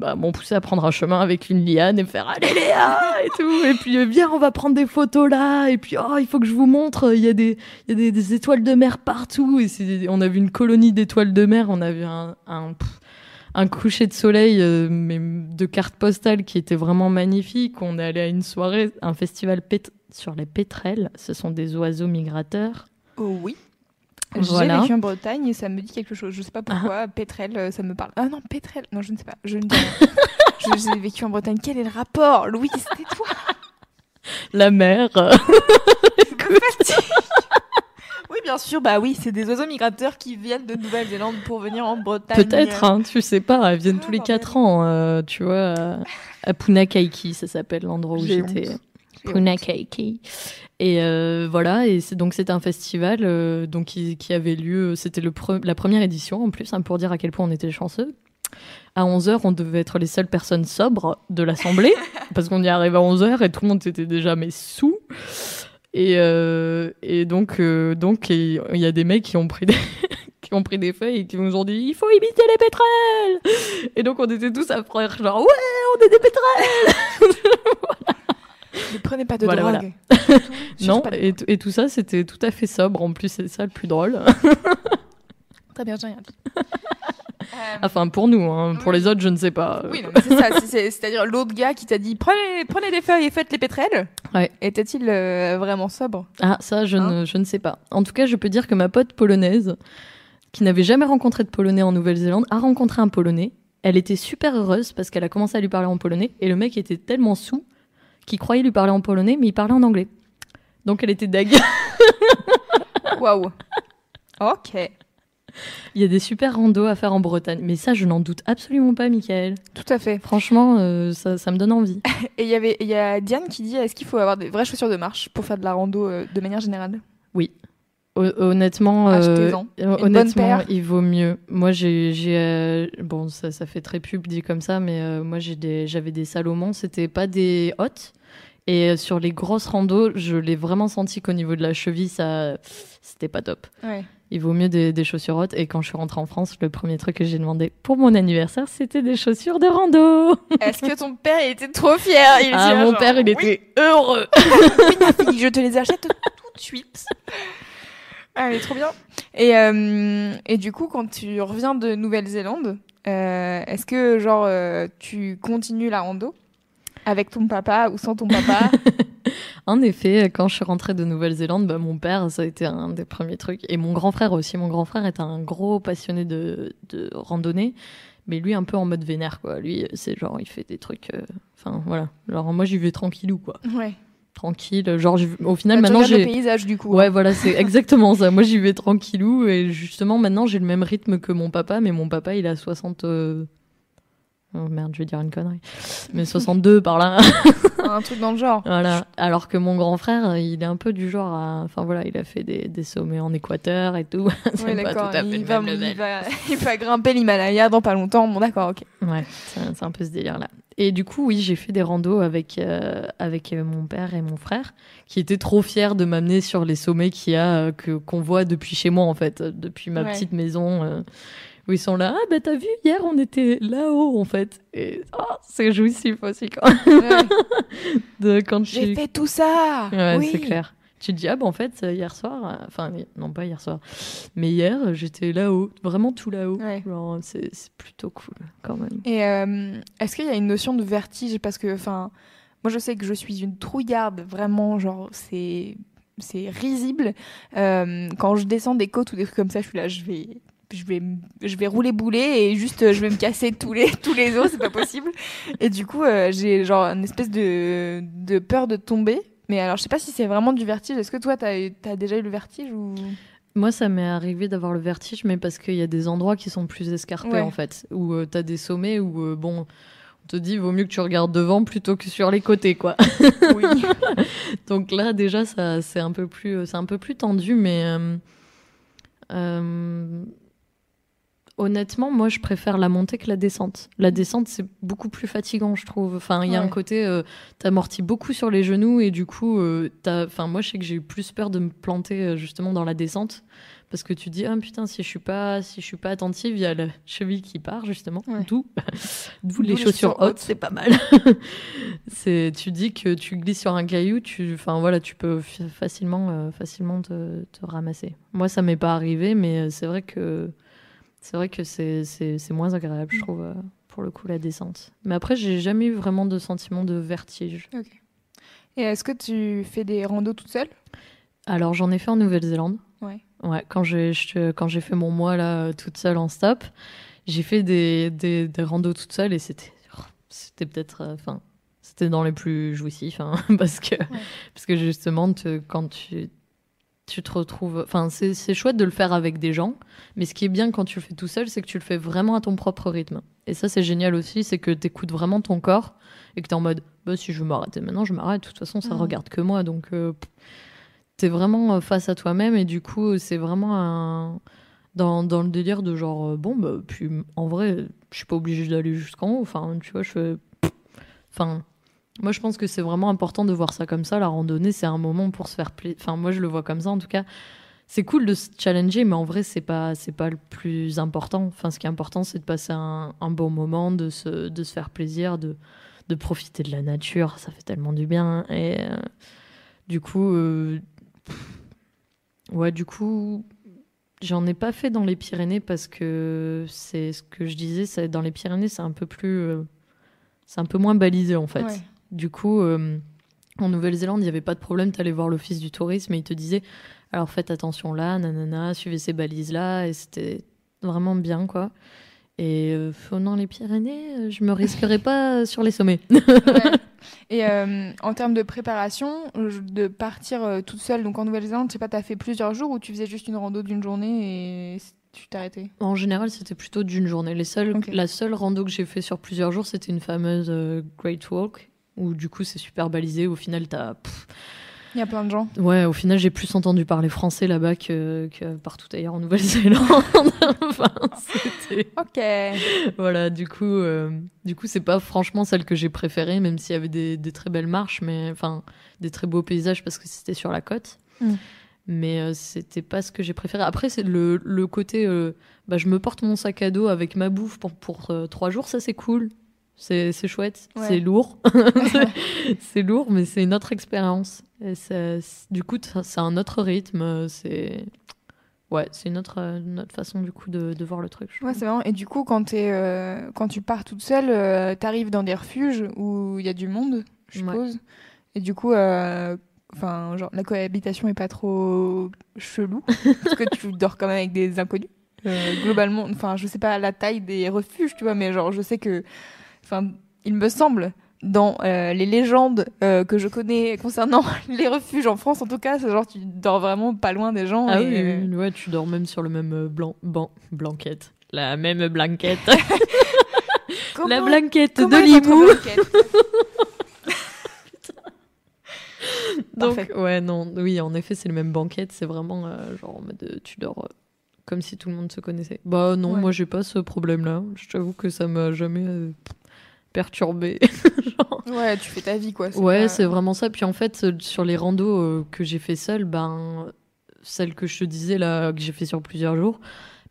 bah, m'ont poussé à prendre un chemin avec une liane et me faire allez Léa et tout. Et puis euh, viens, on va prendre des photos là. Et puis oh, il faut que je vous montre, il y a des, il y a des, étoiles de mer partout. Et on a vu une colonie d'étoiles de mer. On a vu un, un, coucher de soleil euh, mais de cartes postales qui était vraiment magnifique. On est allé à une soirée, un festival sur les pétrels. Ce sont des oiseaux migrateurs. Oh oui. Voilà. J'ai vécu en Bretagne et ça me dit quelque chose. Je sais pas pourquoi. Pétrel, euh, ça me parle. Ah non, pétrel. Non, je ne sais pas. Je ne dis rien. J'ai vécu en Bretagne. Quel est le rapport Louis, c'était toi. La mer. Oui, bien sûr. Bah oui, c'est des oiseaux migrateurs qui viennent de Nouvelle-Zélande pour venir en Bretagne. Peut-être, hein, tu sais pas. Elles viennent Ah, tous les bordel. 4 ans, euh, tu vois. À, Punakaiki, ça s'appelle l'endroit où J'ai j'étais. Punakaiki. Et euh, voilà, et donc c'était un festival euh, donc qui, qui avait lieu, c'était le pre- la première édition en plus, hein, pour dire à quel point on était chanceux. À 11h, on devait être les seules personnes sobres de l'assemblée, parce qu'on y arrive à 11h et tout le monde était déjà mais sous. Et, euh, et donc, donc il y a des mecs qui ont pris des, qui ont pris des feuilles et qui nous ont dit il faut imiter les pétrels. Et donc on était tous à faire genre ouais, on est des pétrels. Ne prenez pas de Voilà, drogue. Non, et, tout ça, c'était tout à fait sobre. En plus, c'est ça le plus drôle. Très bien, j'ai rien dit. Euh, enfin, pour nous, hein. pour Oui. les autres, je ne sais pas. Oui, c'est ça. c'est- c'est- C'est-à-dire l'autre gars qui t'a dit prenez, prenez des feuilles et faites les pétrels. Ouais. Était-il euh, vraiment sobre? Ah, ça, je, Hein ne, je ne sais pas. En tout cas, je peux dire que ma pote polonaise, qui n'avait jamais rencontré de Polonais en Nouvelle-Zélande, a rencontré un Polonais. Elle était super heureuse parce qu'elle a commencé à lui parler en polonais. Et le mec était tellement sous qu'il croyait lui parler en polonais, mais il parlait en anglais. Donc elle était deg. Waouh. Ok. il y a des super randos à faire en Bretagne. Mais ça, je n'en doute absolument pas, Michael. Tout à fait. Franchement, euh, ça, ça me donne envie. Et il y avait, il y a Diane qui dit est-ce qu'il faut avoir des vraies chaussures de marche pour faire de la rando euh, de manière générale? Hon- Honnêtement, euh, euh, honnêtement, il vaut mieux. Moi, j'ai, euh, bon, ça, ça fait très pub dit comme ça, mais euh, moi, j'ai des, j'avais des Salomon. C'était pas des hautes. Et sur les grosses randos, je l'ai vraiment senti qu'au niveau de la cheville, ça, c'était pas top. Ouais. il vaut mieux des, des chaussures hautes. Et quand je suis rentrée en France, le premier truc que j'ai demandé pour mon anniversaire, c'était des chaussures de rando. Est-ce que ton père il était trop fier? Il Ah, mon genre, père, il oui, était heureux. oui, ma fille, je te les achète tout de suite. Ah, elle est trop bien. Et, euh, et du coup, quand tu reviens de Nouvelle-Zélande, euh, est-ce que genre euh, tu continues la rando avec ton papa ou sans ton papa En effet, quand je suis rentrée de Nouvelle-Zélande, bah, mon père, ça a été un des premiers trucs. Et mon grand frère aussi. Mon grand frère est un gros passionné de, de randonnée. Mais lui, un peu en mode vénère, quoi. Lui, c'est genre, il fait des trucs. euh, Enfin, voilà. Alors, moi, j'y vais tranquillou, quoi. Ouais. Tranquille. Genre, au final, Bah, maintenant, regardes le j'ai. paysage du coup. Ouais, voilà, c'est exactement ça. Moi, j'y vais tranquillou. Et justement, maintenant, j'ai le même rythme que mon papa. Mais mon papa, il a 60. euh, Oh merde, je vais dire une connerie. Mais 62 par là. Un truc dans le genre. Voilà. Alors que mon grand frère, il est un peu du genre à. Enfin voilà, il a fait des, des sommets en Équateur et tout. C'est Ouais, pas d'accord. tout à fait Il, le va, même il, va, il va grimper l'Himalaya dans pas longtemps. Bon, d'accord, ok. Ouais, c'est un peu ce délire-là. Et du coup, oui, j'ai fait des randos avec, euh, avec euh, mon père et mon frère, qui étaient trop fiers de m'amener sur les sommets qu'il y a, euh, que, qu'on voit depuis chez moi, en fait, depuis ma Ouais. petite maison, euh, où ils sont là. Ah, bah t'as vu, hier, on était là-haut, en fait. Et oh, c'est jouissif aussi, quand, Ouais. quand J'ai fait tout ça. Ouais, oui. c'est clair. Tu te dis, ah bah en fait, euh, hier soir, euh, enfin, non pas hier soir, mais hier, euh, j'étais là-haut, vraiment tout là-haut. Ouais. C'est c'est plutôt cool quand même. Et euh, est-ce qu'il y a une notion de vertige? Parce que, enfin, moi je sais que je suis une trouillarde, vraiment, genre, c'est c'est risible. Euh, quand je descends des côtes ou des trucs comme ça, je suis là, je vais. Je vais, je vais rouler boulet et juste euh, je vais me casser tous les, tous les os, c'est pas possible. Et du coup, euh, j'ai genre une espèce de, de peur de tomber. Mais alors, je sais pas si c'est vraiment du vertige. Est-ce que toi, t'as t'as déjà eu le vertige ou? Moi, ça m'est arrivé d'avoir le vertige, mais parce qu'il y a des endroits qui sont plus escarpés Ouais. en fait, où tu t'as des sommets où, euh, bon, on te dit, vaut mieux que tu regardes devant plutôt que sur les côtés, quoi. Oui. Donc là, déjà, ça, c'est un peu plus, euh, un peu plus tendu, mais euh, euh, honnêtement, moi, je préfère la montée que la descente. La descente, c'est beaucoup plus fatigant, je trouve. Enfin, il y a un côté, euh, t'amortis beaucoup sur les genoux et du coup, euh, t'as- enfin, moi, je sais que j'ai eu plus peur de me planter euh, justement dans la descente. Parce que tu dis, ah putain, si je suis pas, si je suis pas attentive, il y a la cheville qui part, justement. Ouais. D'où, les les chaussures hautes, hautes. c'est pas mal. c'est, tu dis que tu glisses sur un caillou, tu, enfin voilà, tu peux facilement, euh, facilement te, te ramasser. Moi, ça m'est pas arrivé, mais c'est vrai que, c'est vrai que c'est, moins agréable, je trouve, euh, pour le coup, la descente. Mais après, j'ai jamais eu vraiment de sentiment de vertige. Et est-ce que tu fais des randos toute seule? Alors, j'en ai fait en Nouvelle-Zélande. Ouais. Ouais, quand j'ai je- quand j'ai fait mon mois là euh, toute seule en stop, j'ai fait des, des, des randos toute seule et c'était oh, c'était peut-être euh, c'était dans les plus jouissifs hein, parce que parce que justement te- quand tu tu te retrouves enfin c'est chouette de le faire avec des gens, mais ce qui est bien quand tu le fais tout seul, c'est que tu le fais vraiment à ton propre rythme. Et ça c'est génial aussi, c'est que tu écoutes vraiment ton corps et que tu es en mode bah si je veux m'arrêter maintenant, je m'arrête, de toute façon ça Mhm. regarde que moi donc euh, t'es vraiment euh, face à toi-même et du coup c'est vraiment un dans, dans le délire de genre euh, bon bah puis en vrai je suis pas obligée d'aller jusqu'en haut enfin tu vois je fais enfin moi je pense que c'est vraiment important de voir ça comme ça la randonnée c'est un moment pour se faire plaisir enfin moi je le vois comme ça en tout cas c'est cool de se challenger mais en vrai c'est pas c'est pas le plus important enfin ce qui est important c'est de passer un, bon moment de se, de se faire plaisir de de profiter de la nature ça fait tellement du bien et euh, du coup euh, Ouais, du coup, j'en ai pas fait dans les Pyrénées parce que c'est ce que je disais, dans les Pyrénées, c'est un peu plus, euh, c'est un peu moins balisé en fait. Ouais. Du coup, euh, en Nouvelle-Zélande, il n'y avait pas de problème, t'allais voir l'office du tourisme et ils te disaient, alors faites attention là, nanana, suivez ces balises là, et c'était vraiment bien quoi. Et euh, dans les Pyrénées, euh, je me risquerais pas sur les sommets. Ouais. Et euh, en termes de préparation, de partir toute seule, donc en Nouvelle-Zélande, je sais pas, t'as fait plusieurs jours ou tu faisais juste une rando d'une journée et tu t'arrêtais? En général, c'était plutôt d'une journée. Les seuls, Ok. La seule rando que j'ai fait sur plusieurs jours, c'était une fameuse Great Walk, où du coup c'est super balisé. Au final, t'as. Il y a plein de gens. Ouais, au final, j'ai plus entendu parler français là-bas que, que partout ailleurs en Nouvelle-Zélande. enfin, c'était. Ok. Voilà, du coup, euh, du coup, c'est pas franchement celle que j'ai préférée, même s'il y avait des, des très belles marches, mais enfin, des très beaux paysages parce que c'était sur la côte. Mm. Mais euh, c'était pas ce que j'ai préféré. Après, c'est le, le côté. euh, bah, je me porte mon sac à dos avec ma bouffe pour, pour trois jours, ça c'est cool. C'est chouette. Ouais. C'est lourd. c'est lourd, mais c'est une autre expérience. Et ça- du coup, c'est un autre rythme. C'est. Ouais, c'est une autre, une autre façon du coup de, de voir le truc. Ouais, c'est marrant. Et du coup, quand, t'es, euh, quand tu pars toute seule, euh, t'arrives dans des refuges où il y a du monde, je Ouais. suppose. Et du coup, euh, enfin, genre, la cohabitation est pas trop chelou. parce que tu dors quand même avec des inconnus. Euh, globalement, enfin, je sais pas la taille des refuges, tu vois, mais genre, je sais que, enfin, il me semble, dans euh, les légendes euh, que je connais concernant les refuges en France, en tout cas, c'est genre, tu dors vraiment pas loin des gens. Ah et, oui, euh, ouais, tu dors même sur le même euh, blanc, ban, blanquette. La même blanquette. comment- La blanquette de Limoux. Donc, Parfait. ouais, non, oui, en effet, c'est le même banquette. C'est vraiment genre en mode, tu dors comme si tout le monde se connaissait. Bah non, Ouais. moi, j'ai pas ce problème-là. Je t'avoue que ça m'a jamais euh, perturbé. Ouais, tu fais ta vie, quoi. Ouais, pas- c'est vraiment ça. Puis en fait, euh, sur les randos euh, que j'ai fait seule, ben, celle que je te disais là, que j'ai fait sur plusieurs jours,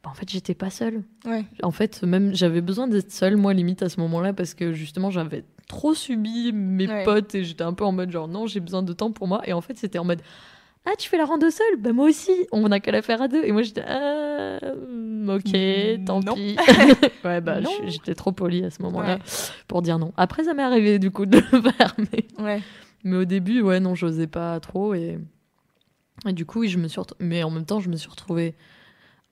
ben, en fait, j'étais pas seule. Ouais. En fait, même j'avais besoin d'être seule, moi, limite à ce moment-là, parce que justement, j'avais trop subi mes Ouais. potes et j'étais un peu en mode genre non, j'ai besoin de temps pour moi. Et en fait, c'était en mode ah, tu fais la rando seule Bah, moi aussi, on a qu'à la faire à deux. Et moi, j'étais ah, ok, Mm, tant non. pis. ouais, bah, j'étais trop polie à ce moment-là Ouais. pour dire non. Après, ça m'est arrivé du coup de le faire, mais. Ouais. Mais au début, ouais, non, j'osais pas trop. Et, et du coup, je me suis mais en même temps, je me suis retrouvée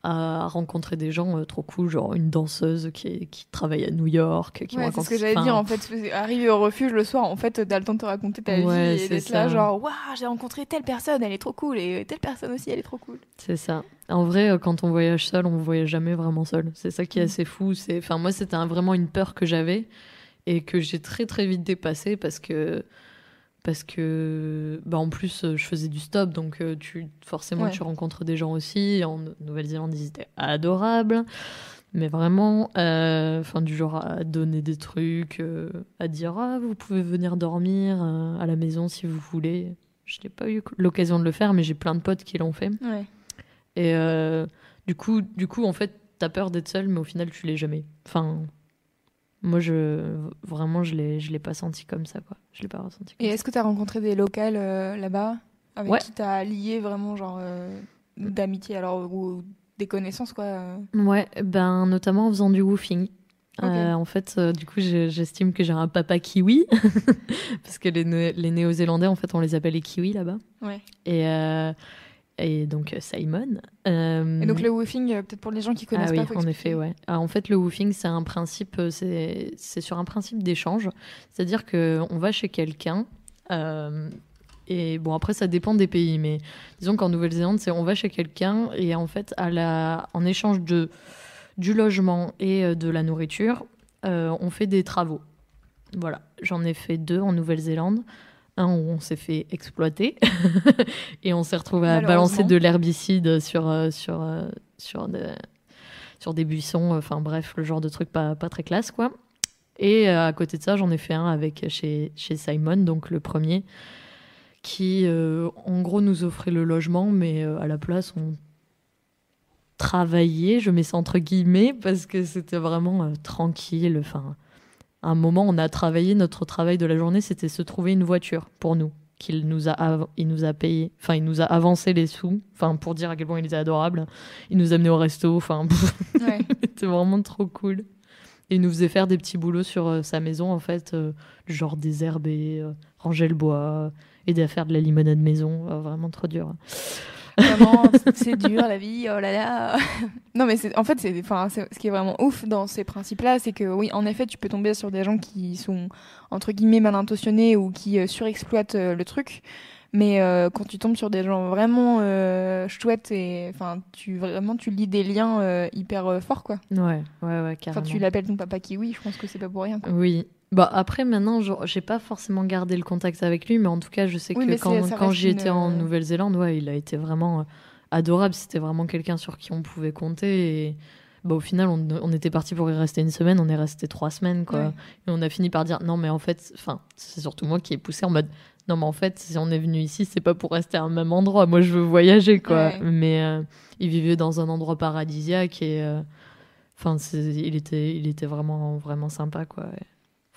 à rencontrer des gens euh, trop cool, genre une danseuse qui, est- qui travaille à New York. Qui Ouais, c'est ce que j'allais enfin, dire en fait. Arriver au refuge le soir, en fait, t'as le temps de te raconter ta Ouais, vie et c'est d'être là, genre, waouh, j'ai rencontré telle personne, elle est trop cool, et telle personne aussi, elle est trop cool. C'est ça. En vrai, euh, quand on voyage seul, on voyage jamais vraiment seul. C'est ça qui est Mm. assez fou. C'est, enfin, moi, c'était vraiment une peur que j'avais et que j'ai très très vite dépassée parce que parce que bah en plus euh, je faisais du stop donc euh, tu forcément Ouais. tu rencontres des gens aussi en Nouvelle-Zélande ils étaient adorables mais vraiment euh, enfin du genre à donner des trucs euh, à dire ah vous pouvez venir dormir à la maison si vous voulez je n'ai pas eu l'occasion de le faire mais j'ai plein de potes qui l'ont fait Ouais. et euh, du coup, du coup, en fait, t'as peur d'être seul, mais au final, tu l'es jamais. Enfin, moi, je vraiment, je je l'ai pas senti comme ça, quoi. Je l'ai pas ressenti. Comme Et est-ce que t'as rencontré des locales euh, là-bas avec Ouais. qui t'as lié vraiment, genre, euh, d'amitié, alors, ou des connaissances, quoi euh? Ouais, ben notamment en faisant du woofing. Euh, en fait, euh, du coup, j'estime que j'ai un papa kiwi, parce que les, les Néo-Zélandais, en fait, on les appelle les kiwis là-bas. Ouais. Et, euh, et donc euh, Simon. euh, Et donc, le woofing, euh, peut-être pour les gens qui connaissent ah pas, oui, en effet, ouais. Ah, en fait, le woofing, c'est un principe, euh, c'est c'est sur un principe d'échange. C'est-à-dire que on va chez quelqu'un. euh, et bon, après, ça dépend des pays, mais disons qu'en Nouvelle-Zélande, c'est on va chez quelqu'un et en fait, à la, en échange de, du logement et euh, de la nourriture, euh, on fait des travaux. Voilà, j'en ai fait deux en Nouvelle-Zélande. Où on s'est fait exploiter et on s'est retrouvé à balancer de l'herbicide sur, euh, sur, euh, sur, des, sur des buissons, enfin bref, le genre de truc pas, pas très classe quoi. Et euh, à côté de ça, j'en ai fait un avec chez, chez Simon, donc le premier, qui euh, en gros nous offrait le logement, mais euh, à la place on travaillait, je mets ça entre guillemets, parce que c'était vraiment euh, tranquille. Enfin, un moment, on a travaillé, notre travail de la journée, c'était se trouver une voiture pour nous qu'il nous a il nous a payé enfin il nous a avancé les sous enfin pour dire à quel point il était adorable. Il nous amenait au resto enfin Ouais. c'était vraiment trop cool. Et il nous faisait faire des petits boulots sur euh, sa maison en fait euh, genre désherber euh, ranger le bois aider à faire de la limonade maison euh, vraiment trop dur C'est dur la vie, oh là là. non, mais en fait, c'est, enfin, ce qui est vraiment ouf dans ces principes-là, c'est que oui, en effet, tu peux tomber sur des gens qui sont entre guillemets mal intentionnés ou qui euh, surexploitent euh, le truc. Mais euh, quand tu tombes sur des gens vraiment euh, chouettes et enfin, tu vraiment tu lis des liens hyper forts quoi. ouais ouais ouais Enfin, carrément tu l'appelles ton papa kiwi, je pense que c'est pas pour rien. Quoi. Oui. Bah après maintenant, j'ai pas forcément gardé le contact avec lui, mais en tout cas, je sais Oui, que quand, quand j'y une, étais en euh, Nouvelle-Zélande, ouais, il a été vraiment euh, adorable. C'était vraiment quelqu'un sur qui on pouvait compter. Et bah, au final, on, on était parti pour y rester une semaine, on est resté trois semaines, quoi. Ouais. Et on a fini par dire non, mais en fait, enfin, c'est surtout moi qui ai poussé en mode non mais en fait si on est venu ici c'est pas pour rester à un même endroit moi je veux voyager quoi Ouais. mais euh, il vivait dans un endroit paradisiaque et euh, enfin il était il était vraiment vraiment sympa quoi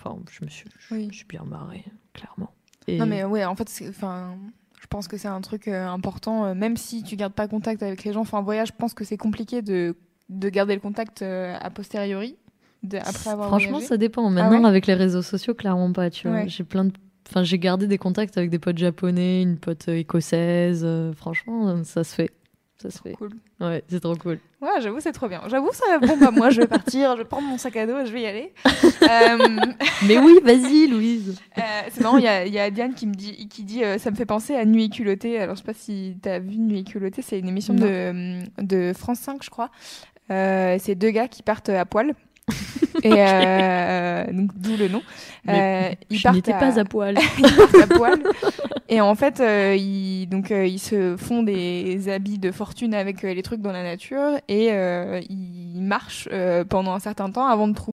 enfin je me suis je Oui. suis bien marrée clairement et Non mais ouais, en fait, enfin, je pense que c'est un truc euh, important, euh, même si tu gardes pas contact avec les gens. Enfin, en voyage, je pense que c'est compliqué de, de garder le contact euh, a posteriori, de, après avoir franchement voyagé. ça dépend maintenant ouais avec les réseaux sociaux clairement pas tu vois Ouais. j'ai plein de enfin j'ai gardé des contacts avec des potes japonais une pote euh, écossaise franchement ça se fait ça se fait Cool. ouais c'est trop cool Ouais, j'avoue, c'est trop bien. J'avoue, ça, bon, bah, moi, je vais partir, je vais prendre mon sac à dos et je vais y aller. Euh, mais oui vas-y Louise Euh, c'est marrant, il y y a Diane qui me dit, qui dit euh, ça me fait penser à Nuit et culottée. Alors, je sais pas si t'as vu Nuit et culottée, c'est une émission de, de France 5, je crois. C'est deux gars qui partent à poil. et euh, donc, d'où le nom. Euh, ils je n'étais pas à poil à poil. Et en fait, euh, ils, donc, ils se font des habits de fortune avec les trucs dans la nature et ils marchent pendant un certain temps avant de trouver.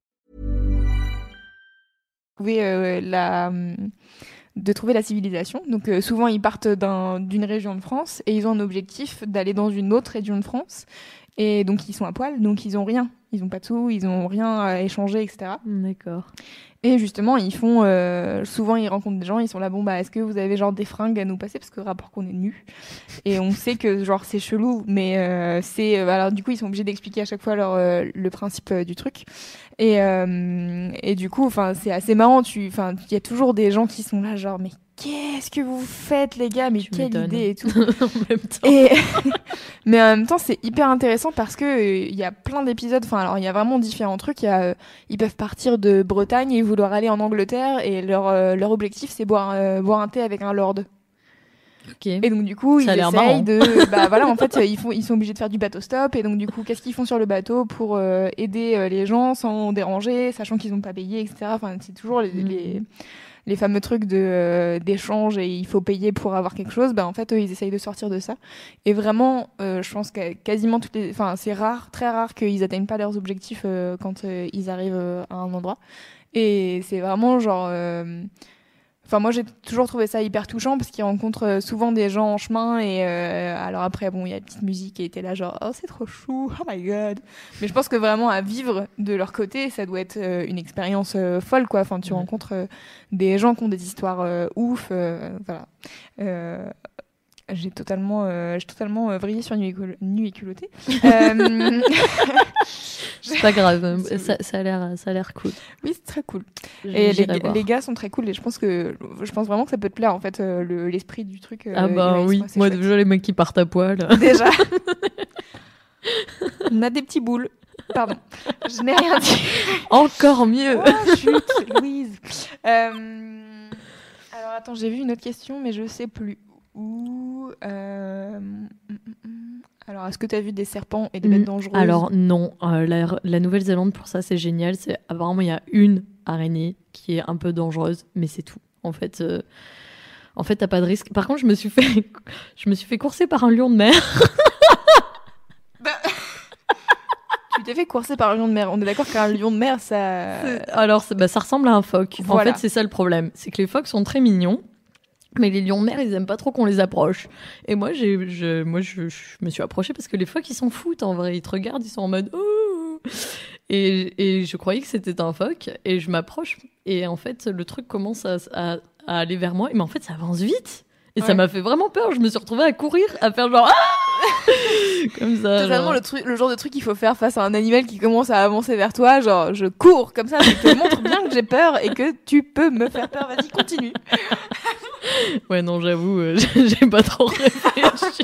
Euh, hum, de trouver la civilisation. Donc euh, souvent ils partent d'un- d'une région de France et ils ont un objectif d'aller dans une autre région de France. Et donc ils sont à poil, donc ils ont rien. Ils ont pas de sous, ils ont rien à échanger, etc. D'accord. Et justement, ils font. euh, souvent, ils rencontrent des gens, ils sont là, bon, bah, est-ce que vous avez genre des fringues à nous passer? Parce que rapport qu'on est nus. Et on sait que, genre, c'est chelou, mais euh, c'est. euh, alors, du coup, ils sont obligés d'expliquer à chaque fois leur, euh, le principe euh, du truc. Et, euh, et du coup, enfin, c'est assez marrant. Tu, enfin, il y a toujours des gens qui sont là, genre, mais qu'est-ce que vous faites, les gars Mais Tu quelle idée et tout. en même temps. Et mais en même temps, c'est hyper intéressant parce que euh, il y a plein d'épisodes. Enfin, alors il y a vraiment différents trucs. Il y a, euh, ils peuvent partir de Bretagne et vouloir aller en Angleterre et leur euh, leur objectif c'est boire euh, boire un thé avec un lord. Ok. Et donc du coup, Ça ils marrant. essayent de bah voilà, en fait, ils font ils sont obligés de faire du bateau stop et donc du coup, qu'est-ce qu'ils font sur le bateau pour euh, aider euh, les gens sans déranger, sachant qu'ils n'ont pas payé, etc. Enfin, c'est toujours les, les les fameux trucs de euh, d'échange et il faut payer pour avoir quelque chose. Bah en fait, eux, ils essayent de sortir de ça. Et vraiment, euh, je pense que quasiment toutes les, enfin, c'est rare, très rare qu'ils atteignent pas leurs objectifs euh, quand euh, ils arrivent euh, à un endroit. Et c'est vraiment genre. Enfin, moi, j'ai toujours trouvé ça hyper touchant parce qu'ils rencontrent euh, souvent des gens en chemin. Et euh, alors après, bon, il y a une petite musique qui était là, genre, oh, c'est trop chou, oh my god. Mais je pense que vraiment à vivre de leur côté, ça doit être euh, une expérience euh, folle, quoi. Enfin, tu Ouais. rencontres euh, des gens qui ont des histoires ouf, voilà. J'ai totalement, euh, totalement euh, vrillé sur Nuit et, Cul- Nuit et culottée. Euh, C'est pas grave, ça, ça a l'air, ça a l'air cool. oui, c'est très cool. Et les, les gars sont très cool et je pense que je pense vraiment que ça peut te plaire en fait euh, le- l'esprit du truc. euh, Ah bah oui, moi chouettes. déjà les mecs qui partent à poil. déjà. On a des petits boules. Pardon, je n'ai rien dit. Encore mieux. Oh, Louise. Alors attends, j'ai vu une autre question, mais je sais plus où. Euh, hum, hum, hum. Alors, est-ce que tu as vu des serpents et des bêtes Mm, dangereuses? Alors non, euh, la, la Nouvelle-Zélande pour ça c'est génial. C'est apparemment il y a une araignée qui est un peu dangereuse, mais c'est tout. En fait, euh, en fait t'as pas de risque. Par contre, je me suis fait, je me suis fait courser par un lion de mer. tu t'es fait courser par un lion de mer. On est d'accord qu'un lion de mer, ça. Alors bah, ça ressemble à un phoque. En fait, c'est ça le problème, c'est que les phoques sont très mignons. Mais les lions de mer, ils aiment pas trop qu'on les approche. Et moi, j'ai, je, moi, je, je me suis approchée parce que les phoques, ils s'en foutent en vrai. Ils te regardent, ils sont en mode. Oh et, et je croyais que c'était un phoque. Et je m'approche. Et en fait, le truc commence à, à- à aller vers moi. Mais en fait, ça avance vite. Et ça m'a fait vraiment peur. Je me suis retrouvée à courir, à faire genre. Ah Comme ça. Totalement genre. le, truc, le genre de truc qu'il faut faire face à un animal qui commence à avancer vers toi. Genre, je cours comme ça, je te montre bien que j'ai peur et que tu peux me faire peur. Vas-y, continue. Ouais, non, j'avoue, euh, j'ai pas trop réfléchi.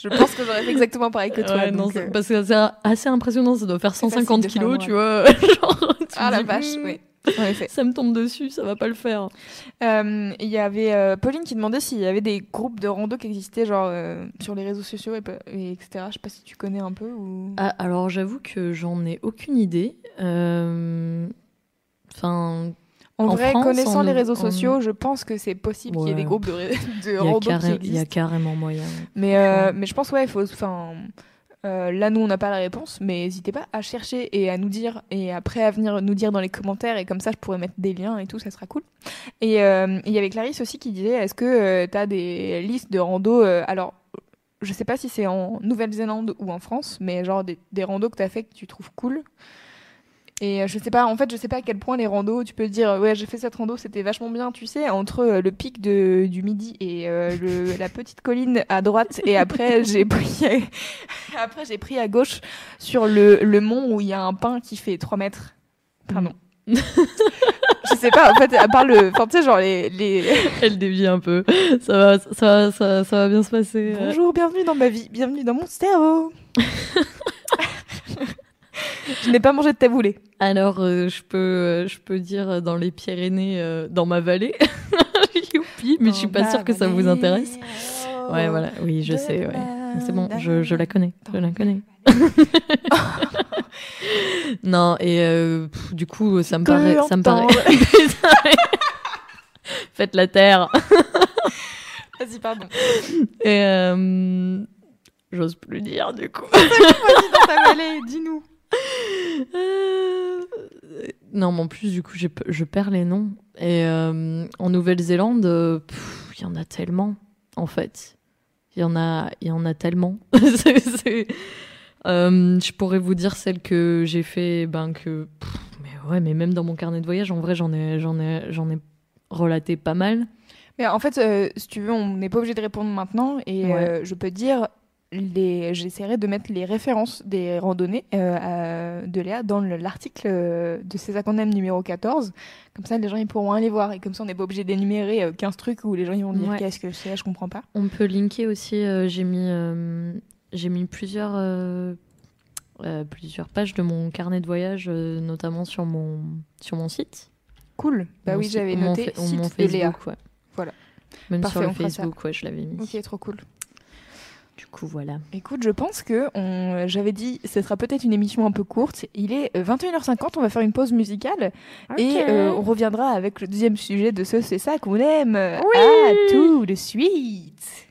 Je pense que j'aurais fait exactement pareil que toi. Ouais, non, donc, euh, parce que c'est assez impressionnant, ça doit faire C'est 150 facile de kilos, tu vois. Genre, tu Ah la dis, vache, hmm. oui. Ça me tombe dessus, ça va pas le faire. Euh, Il y avait euh, Pauline qui demandait s'il y avait des groupes de rando qui existaient genre sur les réseaux sociaux et, etc. Je sais pas si tu connais un peu ou. Ah, alors j'avoue que j'en ai aucune idée. Enfin, en, en vrai, France, connaissant en- les réseaux en- sociaux, je pense que c'est possible qu'il y ait des groupes de, de il y, a rando qui carré- il y a existent. carrément moyen. Mais, euh, Ouais. mais je pense, ouais, il faut. Enfin, euh, là, nous, on n'a pas la réponse, mais n'hésitez pas à chercher et à nous dire, et après à venir nous dire dans les commentaires, et comme ça, je pourrais mettre des liens et tout, ça sera cool. Et euh, il y avait Clarisse aussi qui disait est-ce que tu as des listes de rando Alors, je sais pas si c'est en Nouvelle-Zélande ou en France, mais genre des, des randos que tu as fait que tu trouves cool. Et euh, je sais pas, en fait, je sais pas à quel point les randos, tu peux te dire, ouais, j'ai fait cette rando, c'était vachement bien, tu sais, entre euh, le pic de, du midi et euh, le, la petite colline à droite, et après, j'ai pris, après, j'ai pris à gauche sur le, le mont où il y a un pin qui fait 3 mètres. Pardon. je sais pas, en fait, à part le, enfin, tu sais, genre les, les... Elle dévie un peu. Ça va, ça, va- ça, ça va bien se passer. Bonjour, bienvenue dans ma vie, bienvenue dans mon cerveau. je n'ai pas mangé de taboulé. Alors, euh, je peux, euh, je peux dire euh, dans les Pyrénées, euh, dans ma vallée. Youpi, mais je suis pas sûre que ça vous intéresse. Ouais, voilà. Oui, je sais. Ouais. C'est bon, je, je la connais. Je la connais. non, et pff, du coup, ça me paraît, ça me paraît. Faites la terre. Vas-y, pardon. Et j'ose plus dire du coup. Vas-y dans ta vallée, dis-nous. Euh, Non, mais en plus, du coup, je perds les noms. Et euh, en Nouvelle-Zélande, euh, il y en a tellement, en fait. Il y en a, y en a tellement. Euh, je pourrais vous dire celle que j'ai fait, ben que, pff, mais ouais, mais même dans mon carnet de voyage, en vrai, j'en ai, j'en ai, j'en ai relaté pas mal. Mais en fait, euh, si tu veux, on n'est pas obligé de répondre maintenant. Et Ouais. euh, je peux te dire, les... j'essaierai de mettre les références des randonnées euh, à- de Léa dans le- l'article euh, de ces acondames numéro 14. Comme ça, les gens ils pourront aller voir. Et comme ça, on n'est pas obligé d'énumérer euh, 15 trucs où les gens ils vont dire Ouais. qu'est-ce que c'est, je comprends pas. On peut linker aussi. euh, j'ai mis, euh, j'ai mis plusieurs, euh, euh, plusieurs pages de mon carnet de voyage, euh, notamment sur mon, sur mon site. Cool. Bah Mon oui, j'avais noté site de Léa. Facebook, ouais. Voilà. Même Parfait, sur le. Facebook, ouais, je l'avais mis. Ok, trop cool. Du coup, voilà. Écoute, je pense que on... j'avais dit ce sera peut-être une émission un peu courte. Il est euh, 21h50, on va faire une pause musicale et euh, on reviendra avec le deuxième sujet de ce c'est ça qu'on aime. À tout de suite.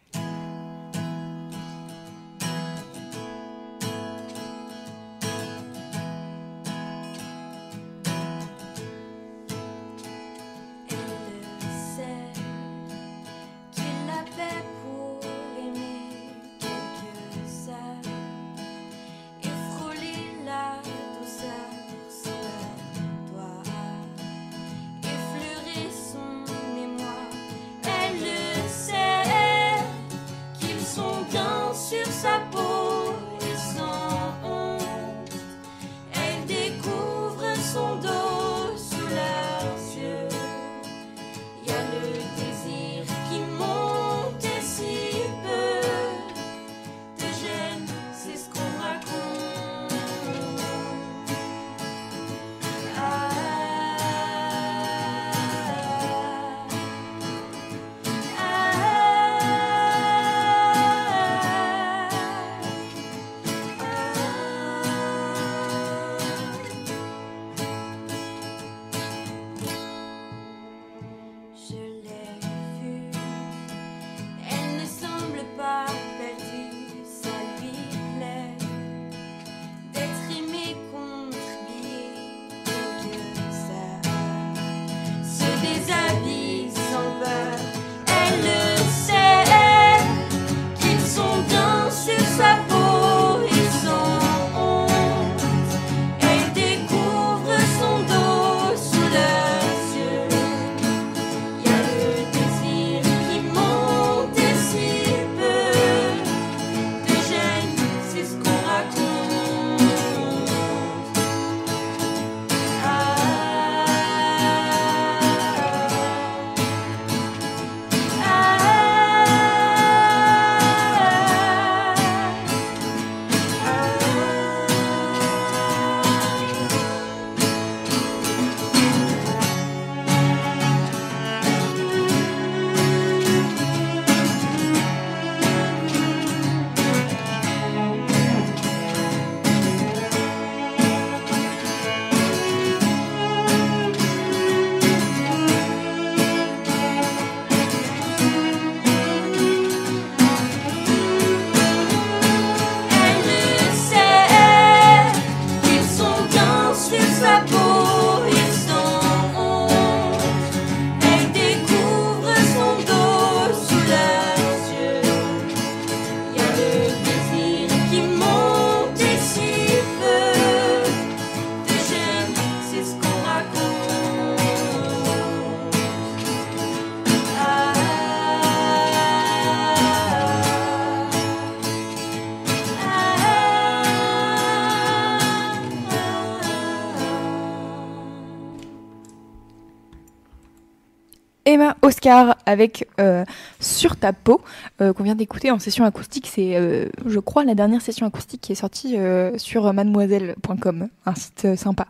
Oscar avec euh, Sur ta peau, euh, qu'on vient d'écouter en session acoustique. C'est, euh, je crois, la dernière session acoustique qui est sortie sur mademoiselle.com, un site sympa.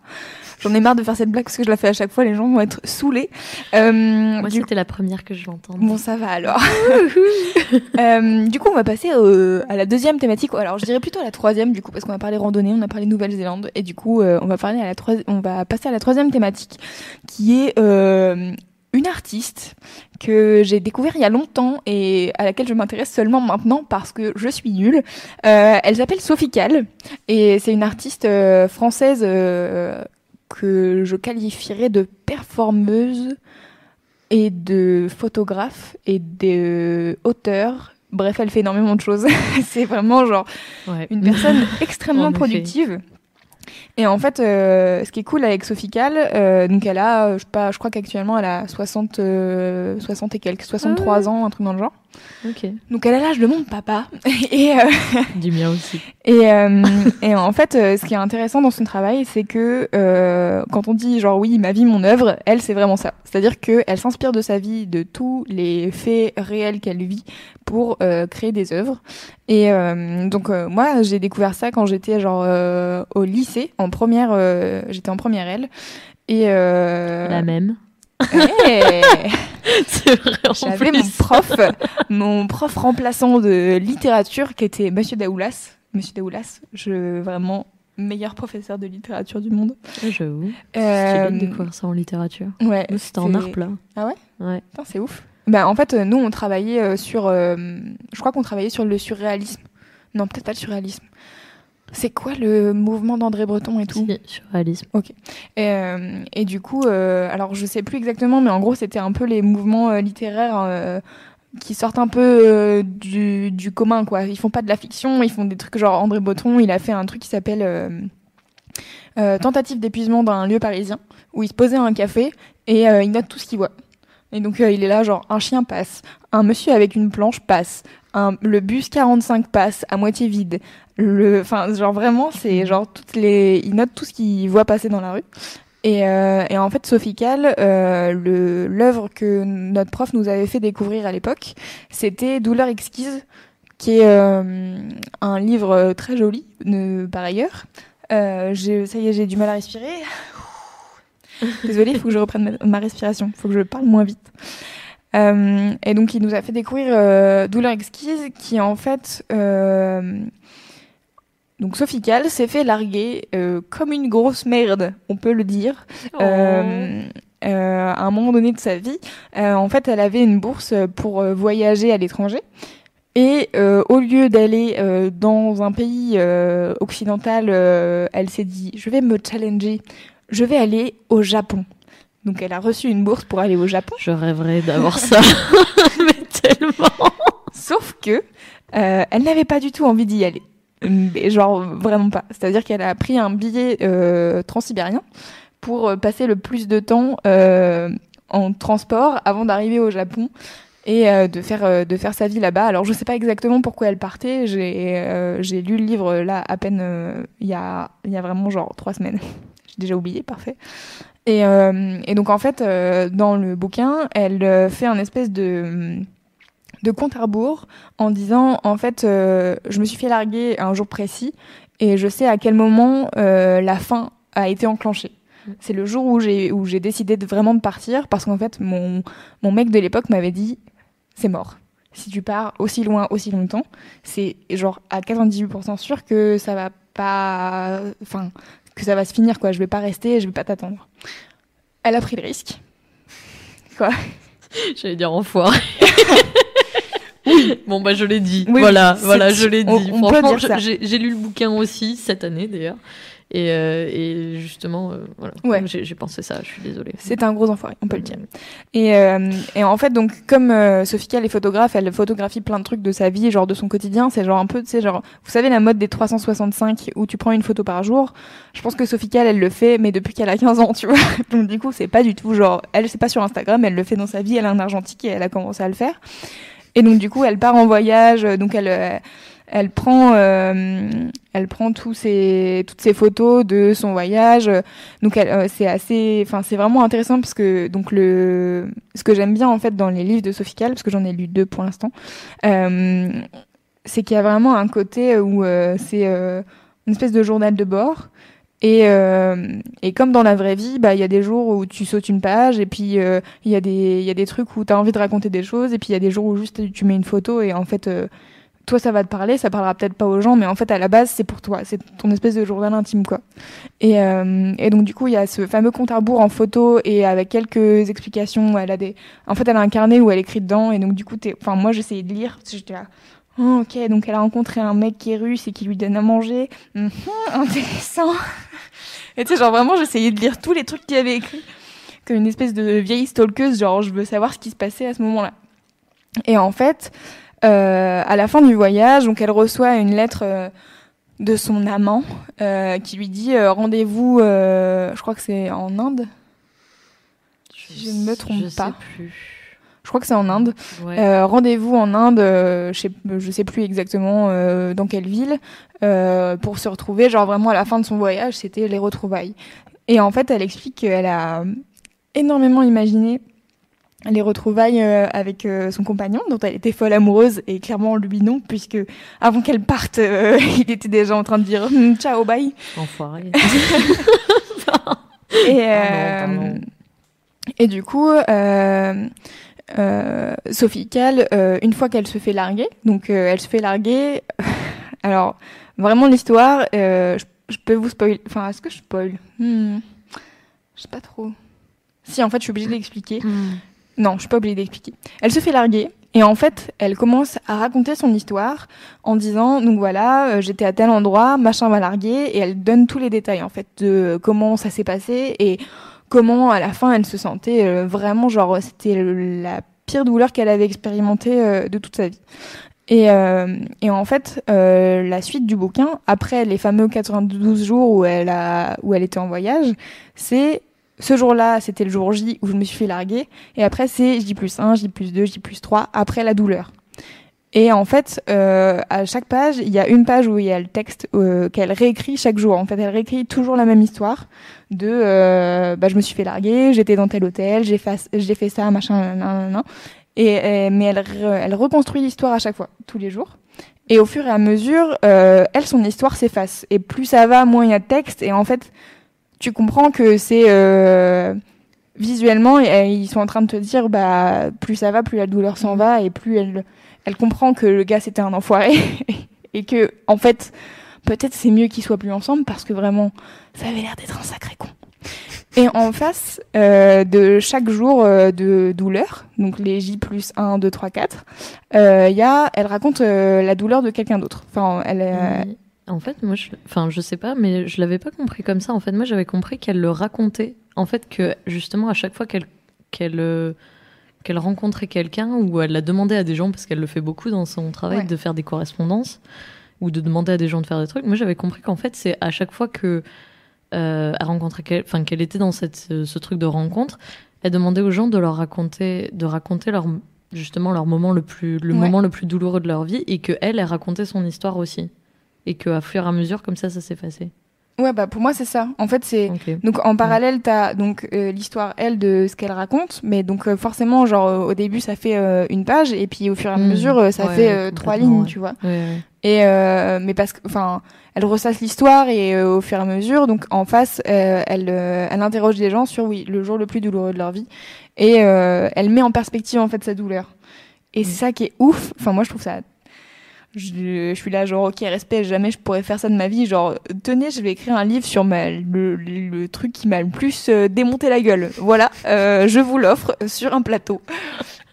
J'en ai marre de faire cette blague parce que je la fais à chaque fois, les gens vont être saoulés. Moi, du c'était la première que je l'entends. Bon, ça va alors. Du coup, on va passer à la deuxième thématique. Alors, je dirais plutôt à la troisième, du coup, parce qu'on a parlé randonnée, on a parlé Nouvelle-Zélande, et du coup, on va parler à la on va passer à la troisième thématique, qui est une artiste que j'ai découvert il y a longtemps et à laquelle je m'intéresse seulement maintenant parce que je suis nulle. Euh, elle s'appelle Sophie Cal et c'est une artiste euh, française euh, que je qualifierais de performeuse et de photographe et de auteur. Bref, elle fait énormément de choses. c'est vraiment genre Ouais. une personne En extrêmement effet. Et en fait, euh, ce qui est cool avec Sophie Cal, euh, donc elle a, euh, je sais pas, je crois qu'actuellement elle a 60, euh, 60 et quelques, 63 ans, un truc dans le genre. Donc elle a l'âge de mon papa. et, euh, Du mien aussi. et, euh, et en fait, euh, ce qui est intéressant dans son travail, c'est que euh, quand on dit genre oui, ma vie, mon œuvre, elle, c'est vraiment ça. C'est-à-dire qu'elle s'inspire de sa vie, de tous les faits réels qu'elle vit pour créer des œuvres. Et donc moi, j'ai découvert ça quand j'étais genre au lycée, en première, j'étais en première L. Et La même. Hey C'est vrai. en j'avais mon prof, mon prof remplaçant de littérature qui était Monsieur Daoulas. Monsieur Daoulas, je vraiment meilleur professeur de littérature du monde. Ouais, J'avoue. Euh, de découvrir ça en littérature. Ouais, c'était en art plat. Ah ouais? Ouais. C'est ouf. Bah en fait, euh, nous on travaillait euh, sur, euh, je crois qu'on travaillait sur le surréalisme. Non, peut-être pas le surréalisme. C'est quoi le mouvement d'André Breton et tout surréalisme. Et, euh, et du coup, euh, alors je sais plus exactement, mais en gros, c'était un peu les mouvements euh, littéraires qui sortent un peu du, du commun, quoi. Ils font pas de la fiction, ils font des trucs genre André Breton, il a fait un truc qui s'appelle Tentative d'épuisement d'un lieu parisien, où il se posait à un café et il note tout ce qu'il voit. Et donc euh, il est là, genre, un chien passe, un monsieur avec une planche passe, un, le bus 45 passe à moitié vide. Le, enfin, genre vraiment, c'est genre toutes les, il note tout ce qu'il voit passer dans la rue. Et, euh, et en fait, Sophie Cal, euh, l'œuvre que notre prof nous avait fait découvrir à l'époque, c'était Douleur exquise, qui est euh, un livre très joli, par ailleurs. Ça y est, j'ai du mal à respirer. Désolée, il faut que je reprenne ma, ma respiration, il faut que je parle moins vite. Euh, et donc, il nous a fait découvrir euh, Douleur exquise, qui en fait... euh, donc Sophie Cal s'est fait larguer euh, comme une grosse merde, on peut le dire, euh, à un moment donné de sa vie. En fait, elle avait une bourse pour voyager à l'étranger. Et euh, au lieu d'aller euh, dans un pays euh, occidental, elle s'est dit, je vais me challenger, je vais aller au Japon. Donc elle a reçu une bourse pour aller au Japon. Je rêverais d'avoir ça. Mais tellement. Sauf que euh, elle n'avait pas du tout envie d'y aller. Mais genre vraiment pas. C'est-à-dire qu'elle a pris un billet euh, transsibérien pour euh, passer le plus de temps euh, en transport avant d'arriver au Japon et euh, de faire euh, de faire sa vie là-bas. Alors je sais pas exactement pourquoi elle partait. J'ai euh, j'ai lu le livre là à peine il y a il y a vraiment genre trois semaines. J'ai déjà oublié, parfait. Et, euh, et donc en fait euh, dans le bouquin, elle euh, fait un espèce de de compte à rebours en disant en fait je me suis fait larguer un jour précis et je sais à quel moment la fin a été enclenchée. C'est le jour où j'ai où j'ai décidé de vraiment de partir parce qu'en fait mon mon mec de l'époque m'avait dit c'est mort. Si tu pars aussi loin aussi longtemps, c'est genre à 98% sûr que ça va pas enfin que ça va se finir quoi, je vais pas rester, je vais pas t'attendre. Elle a pris le risque. Quoi? J'allais dire enfoiré. oui. Bon bah je l'ai dit. Oui, voilà, voilà, je l'ai dit. Franchement, j'ai lu le bouquin aussi cette année d'ailleurs. Et, euh, et justement, euh, voilà. Ouais. J'ai pensé ça. Je suis désolée. C'est un gros enfoiré, on peut le dire. Et, euh, et en fait, donc, comme euh, Sophie est photographe, elle photographie plein de trucs de sa vie, genre de son quotidien. C'est genre un peu, tu sais, genre, vous savez, la mode des 365 où tu prends une photo par jour. Je pense que Sophie elle le fait, mais depuis qu'elle a 15 ans, tu vois. Donc, du coup, c'est pas du tout genre, elle, c'est pas sur Instagram, elle le fait dans sa vie, elle a un argentique et elle a commencé à le faire. Et donc, du coup, elle part en voyage, euh, donc elle, euh, elle prend, euh, elle prend tous ses, toutes ses photos de son voyage. Donc euh, c'est assez, enfin c'est vraiment intéressant parce que donc le, ce que j'aime bien en fait dans les livres de Sophie Calle, parce que j'en ai lu deux pour l'instant, euh, c'est qu'il y a vraiment un côté où euh, c'est euh, une espèce de journal de bord. Et, euh, et comme dans la vraie vie, bah il y a des jours où tu sautes une page et puis euh, il y a des il y a des trucs où tu as envie de raconter des choses et puis il y a des jours où juste tu mets une photo et en fait euh, toi ça va te parler, ça parlera peut-être pas aux gens mais en fait à la base c'est pour toi, c'est ton espèce de journal intime quoi. Et euh, et donc du coup il y a ce fameux compte à rebours en photo et avec quelques explications, elle a des en fait elle a un carnet où elle écrit dedans et donc du coup enfin moi j'essayais de lire j'étais là Oh, ok, donc elle a rencontré un mec qui est russe et qui lui donne à manger. Mhm, intéressant. Et tu sais, genre vraiment, j'essayais de lire tous les trucs qu'il avait écrits. Comme une espèce de vieille stalkeuse, genre je veux savoir ce qui se passait à ce moment-là. Et en fait, à la fin du voyage, donc elle reçoit une lettre euh, de son amant euh, qui lui dit euh, rendez-vous, euh, je crois que c'est en Inde. Je ne me trompe je pas. Sais plus. Je crois que c'est en Inde. Ouais. Euh, Rendez-vous en Inde, euh, je sais, je sais plus exactement euh, dans quelle ville, euh, pour se retrouver. Genre vraiment à la fin de son voyage, c'était les retrouvailles. Et en fait, elle explique qu'elle a énormément imaginé les retrouvailles euh, avec euh, son compagnon, dont elle était folle amoureuse, et clairement lui non, puisque avant qu'elle parte, euh, il était déjà en train de dire Hum, ciao, bye. Enfoiré. Et, Pardon, euh, pardon. et du coup, euh, Sophie Cal, une fois qu'elle se fait larguer, donc elle se fait larguer. alors, vraiment l'histoire, je, je peux vous spoiler. Enfin, est-ce que je spoil? Hmm, Je sais pas trop. Si, en fait, je suis obligée de l'expliquer. Hmm. Non, je suis pas obligée d'expliquer. Elle se fait larguer et en fait, elle commence à raconter son histoire en disant donc voilà, euh, j'étais à tel endroit, machin m'a largué et elle donne tous les détails en fait de comment ça s'est passé et comment à la fin elle se sentait euh, vraiment genre c'était la pire douleur qu'elle avait expérimentée euh, de toute sa vie. Et, et en fait, la suite du bouquin, après les fameux 92 jours où elle, a, où elle était en voyage, c'est ce jour-là, c'était le jour J où je me suis fait larguer. Et après, c'est J plus 1, J plus 2, J plus 3, après la douleur. Et en fait, euh, à chaque page, il y a une page où il y a le texte euh, qu'elle réécrit chaque jour. En fait, elle réécrit toujours la même histoire de euh, bah, je me suis fait larguer, j'étais dans tel hôtel, j'ai fait, ça, machin, nan, nan, nan. Et, euh, mais elle, elle reconstruit l'histoire à chaque fois, tous les jours. Et au fur et à mesure, euh, elle, son histoire s'efface. Et plus ça va, moins il y a de texte. Et en fait, tu comprends que c'est euh, visuellement, et ils sont en train de te dire, bah, plus ça va, plus la douleur s'en va, et plus elle, elle comprend que le gars c'était un enfoiré, et que, en fait, peut-être c'est mieux qu'ils soient plus ensemble parce que vraiment, ça avait l'air d'être un sacré con. Et en face euh, de chaque jour euh, de douleur, donc les J plus 1, 2, 3, 4, euh, il y a, elle raconte euh, la douleur de quelqu'un d'autre. Enfin, elle, euh, En fait, moi, je... enfin, je sais pas, mais je l'avais pas compris comme ça. En fait, moi, j'avais compris qu'elle le racontait. En fait, que justement, à chaque fois qu'elle qu'elle euh, qu'elle rencontrait quelqu'un ou elle l'a demandé à des gens, parce qu'elle le fait beaucoup dans son travail, Ouais. de faire des correspondances ou de demander à des gens de faire des trucs. Moi, j'avais compris qu'en fait, c'est à chaque fois que euh, elle rencontrait, quel- enfin, qu'elle était dans cette, ce, ce truc de rencontre, elle demandait aux gens de leur raconter, de raconter leur justement leur moment le plus, le Ouais. moment le plus douloureux de leur vie, et que elle, elle racontait son histoire aussi et qu'à fur et à mesure, comme ça, ça s'effaçait. ouais, bah pour moi c'est ça. En fait, c'est. Donc en parallèle, t'as donc euh, l'histoire elle de ce qu'elle raconte, mais donc euh, forcément genre euh, au début ça fait une page et puis au fur et à Mm. mesure ça Ouais, fait trois lignes, ouais. tu vois. Ouais, ouais. Et mais parce que enfin elle ressasse l'histoire et au fur et à mesure donc en face elle elle interroge les gens sur oui le jour le plus douloureux de leur vie et elle met en perspective en fait sa douleur. Et c'est ça qui est ouf. Enfin moi je trouve ça je, suis là genre ok respect jamais je pourrais faire ça de ma vie. Genre tenez je vais écrire un livre sur ma, le truc qui m'a le plus euh, démonté la gueule. Voilà euh, je vous l'offre sur un plateau.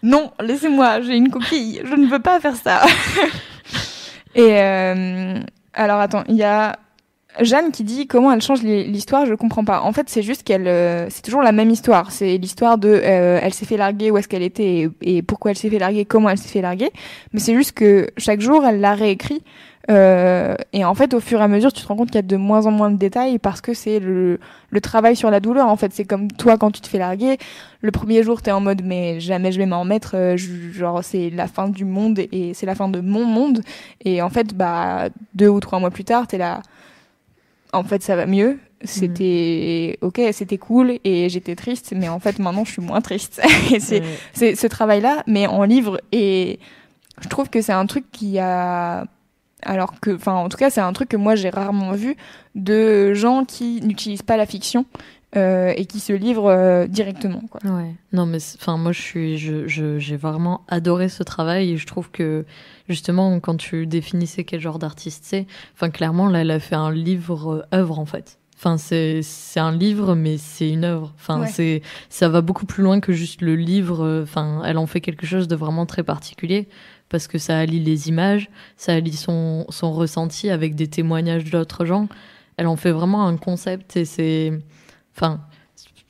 Non laissez-moi j'ai une coquille je ne veux pas faire ça. Et euh, alors attends il y a Jeanne qui dit comment elle change l'histoire, je comprends pas. En fait, c'est juste qu'elle, euh, c'est toujours la même histoire. C'est l'histoire de, euh, elle s'est fait larguer, où est-ce qu'elle était et, pourquoi elle s'est fait larguer, comment elle s'est fait larguer. Mais c'est juste que chaque jour, elle l'a réécrit. Euh, et en fait, au fur et à mesure, tu te rends compte qu'il y a de moins en moins de détails parce que c'est le, le travail sur la douleur. En fait, c'est comme toi quand tu te fais larguer. Le premier jour, t'es en mode mais jamais je vais m'en remettre. euh, genre c'est la fin du monde et c'est la fin de mon monde. Et en fait, bah deux ou trois mois plus tard, t'es là. En fait, ça va mieux. C'était ok, c'était cool et j'étais triste, mais en fait maintenant je suis moins triste. et c'est Ouais. c'est ce travail-là, mais en livre. Et je trouve que c'est un truc qui a. Alors que, enfin, en tout cas, c'est un truc que moi j'ai rarement vu de gens qui n'utilisent pas la fiction euh, et qui se livrent euh, directement. Quoi. Ouais. Non, mais enfin, moi, je suis, je, je- j'ai vraiment adoré ce travail et je trouve que justement, quand tu définissais quel genre d'artiste c'est, enfin, clairement, là, elle a fait un livre euh, œuvre en fait. Enfin, c'est, c'est un livre, mais c'est une œuvre. Enfin, Ouais. c'est, ça va beaucoup plus loin que juste le livre. euh, Enfin, elle en fait quelque chose de vraiment très particulier parce que ça allie les images, ça allie son, son ressenti avec des témoignages d'autres gens. Elle en fait vraiment un concept et c'est, enfin,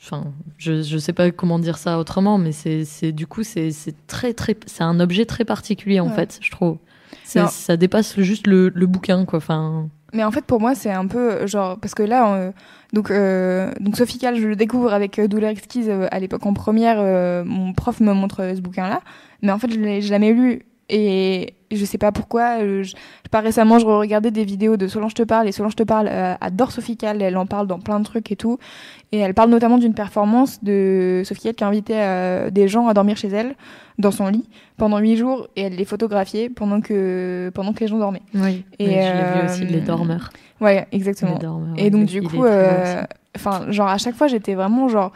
enfin, je, je sais pas comment dire ça autrement, mais c'est, c'est du coup, c'est, c'est très, très, c'est un objet très particulier en Ouais. fait, je trouve. Ça dépasse juste le, le bouquin, quoi. Enfin, Mais en fait, pour moi, c'est un peu genre parce que là, euh, donc euh, donc Sophie Calle, je le découvre avec euh, Douleur exquise euh, à l'époque en première. euh, mon prof me montre euh, ce bouquin-là, mais en fait, je l'ai jamais lu et je sais pas pourquoi. euh, je, pas récemment, je regardais des vidéos de Solange te parle et Solange te parle euh, adore Sophie Calle. Elle en parle dans plein de trucs et tout, et elle parle notamment d'une performance de Sophie Calle qui a invité euh, des gens à dormir chez elle dans son lit pendant huit jours et elle les photographiait pendant que pendant que les gens dormaient. oui. Et, je l'ai vu euh, aussi, les dormeurs. Ouais, exactement. Les dormeurs, Et donc du coup, euh, enfin, genre à chaque fois, j'étais vraiment genre,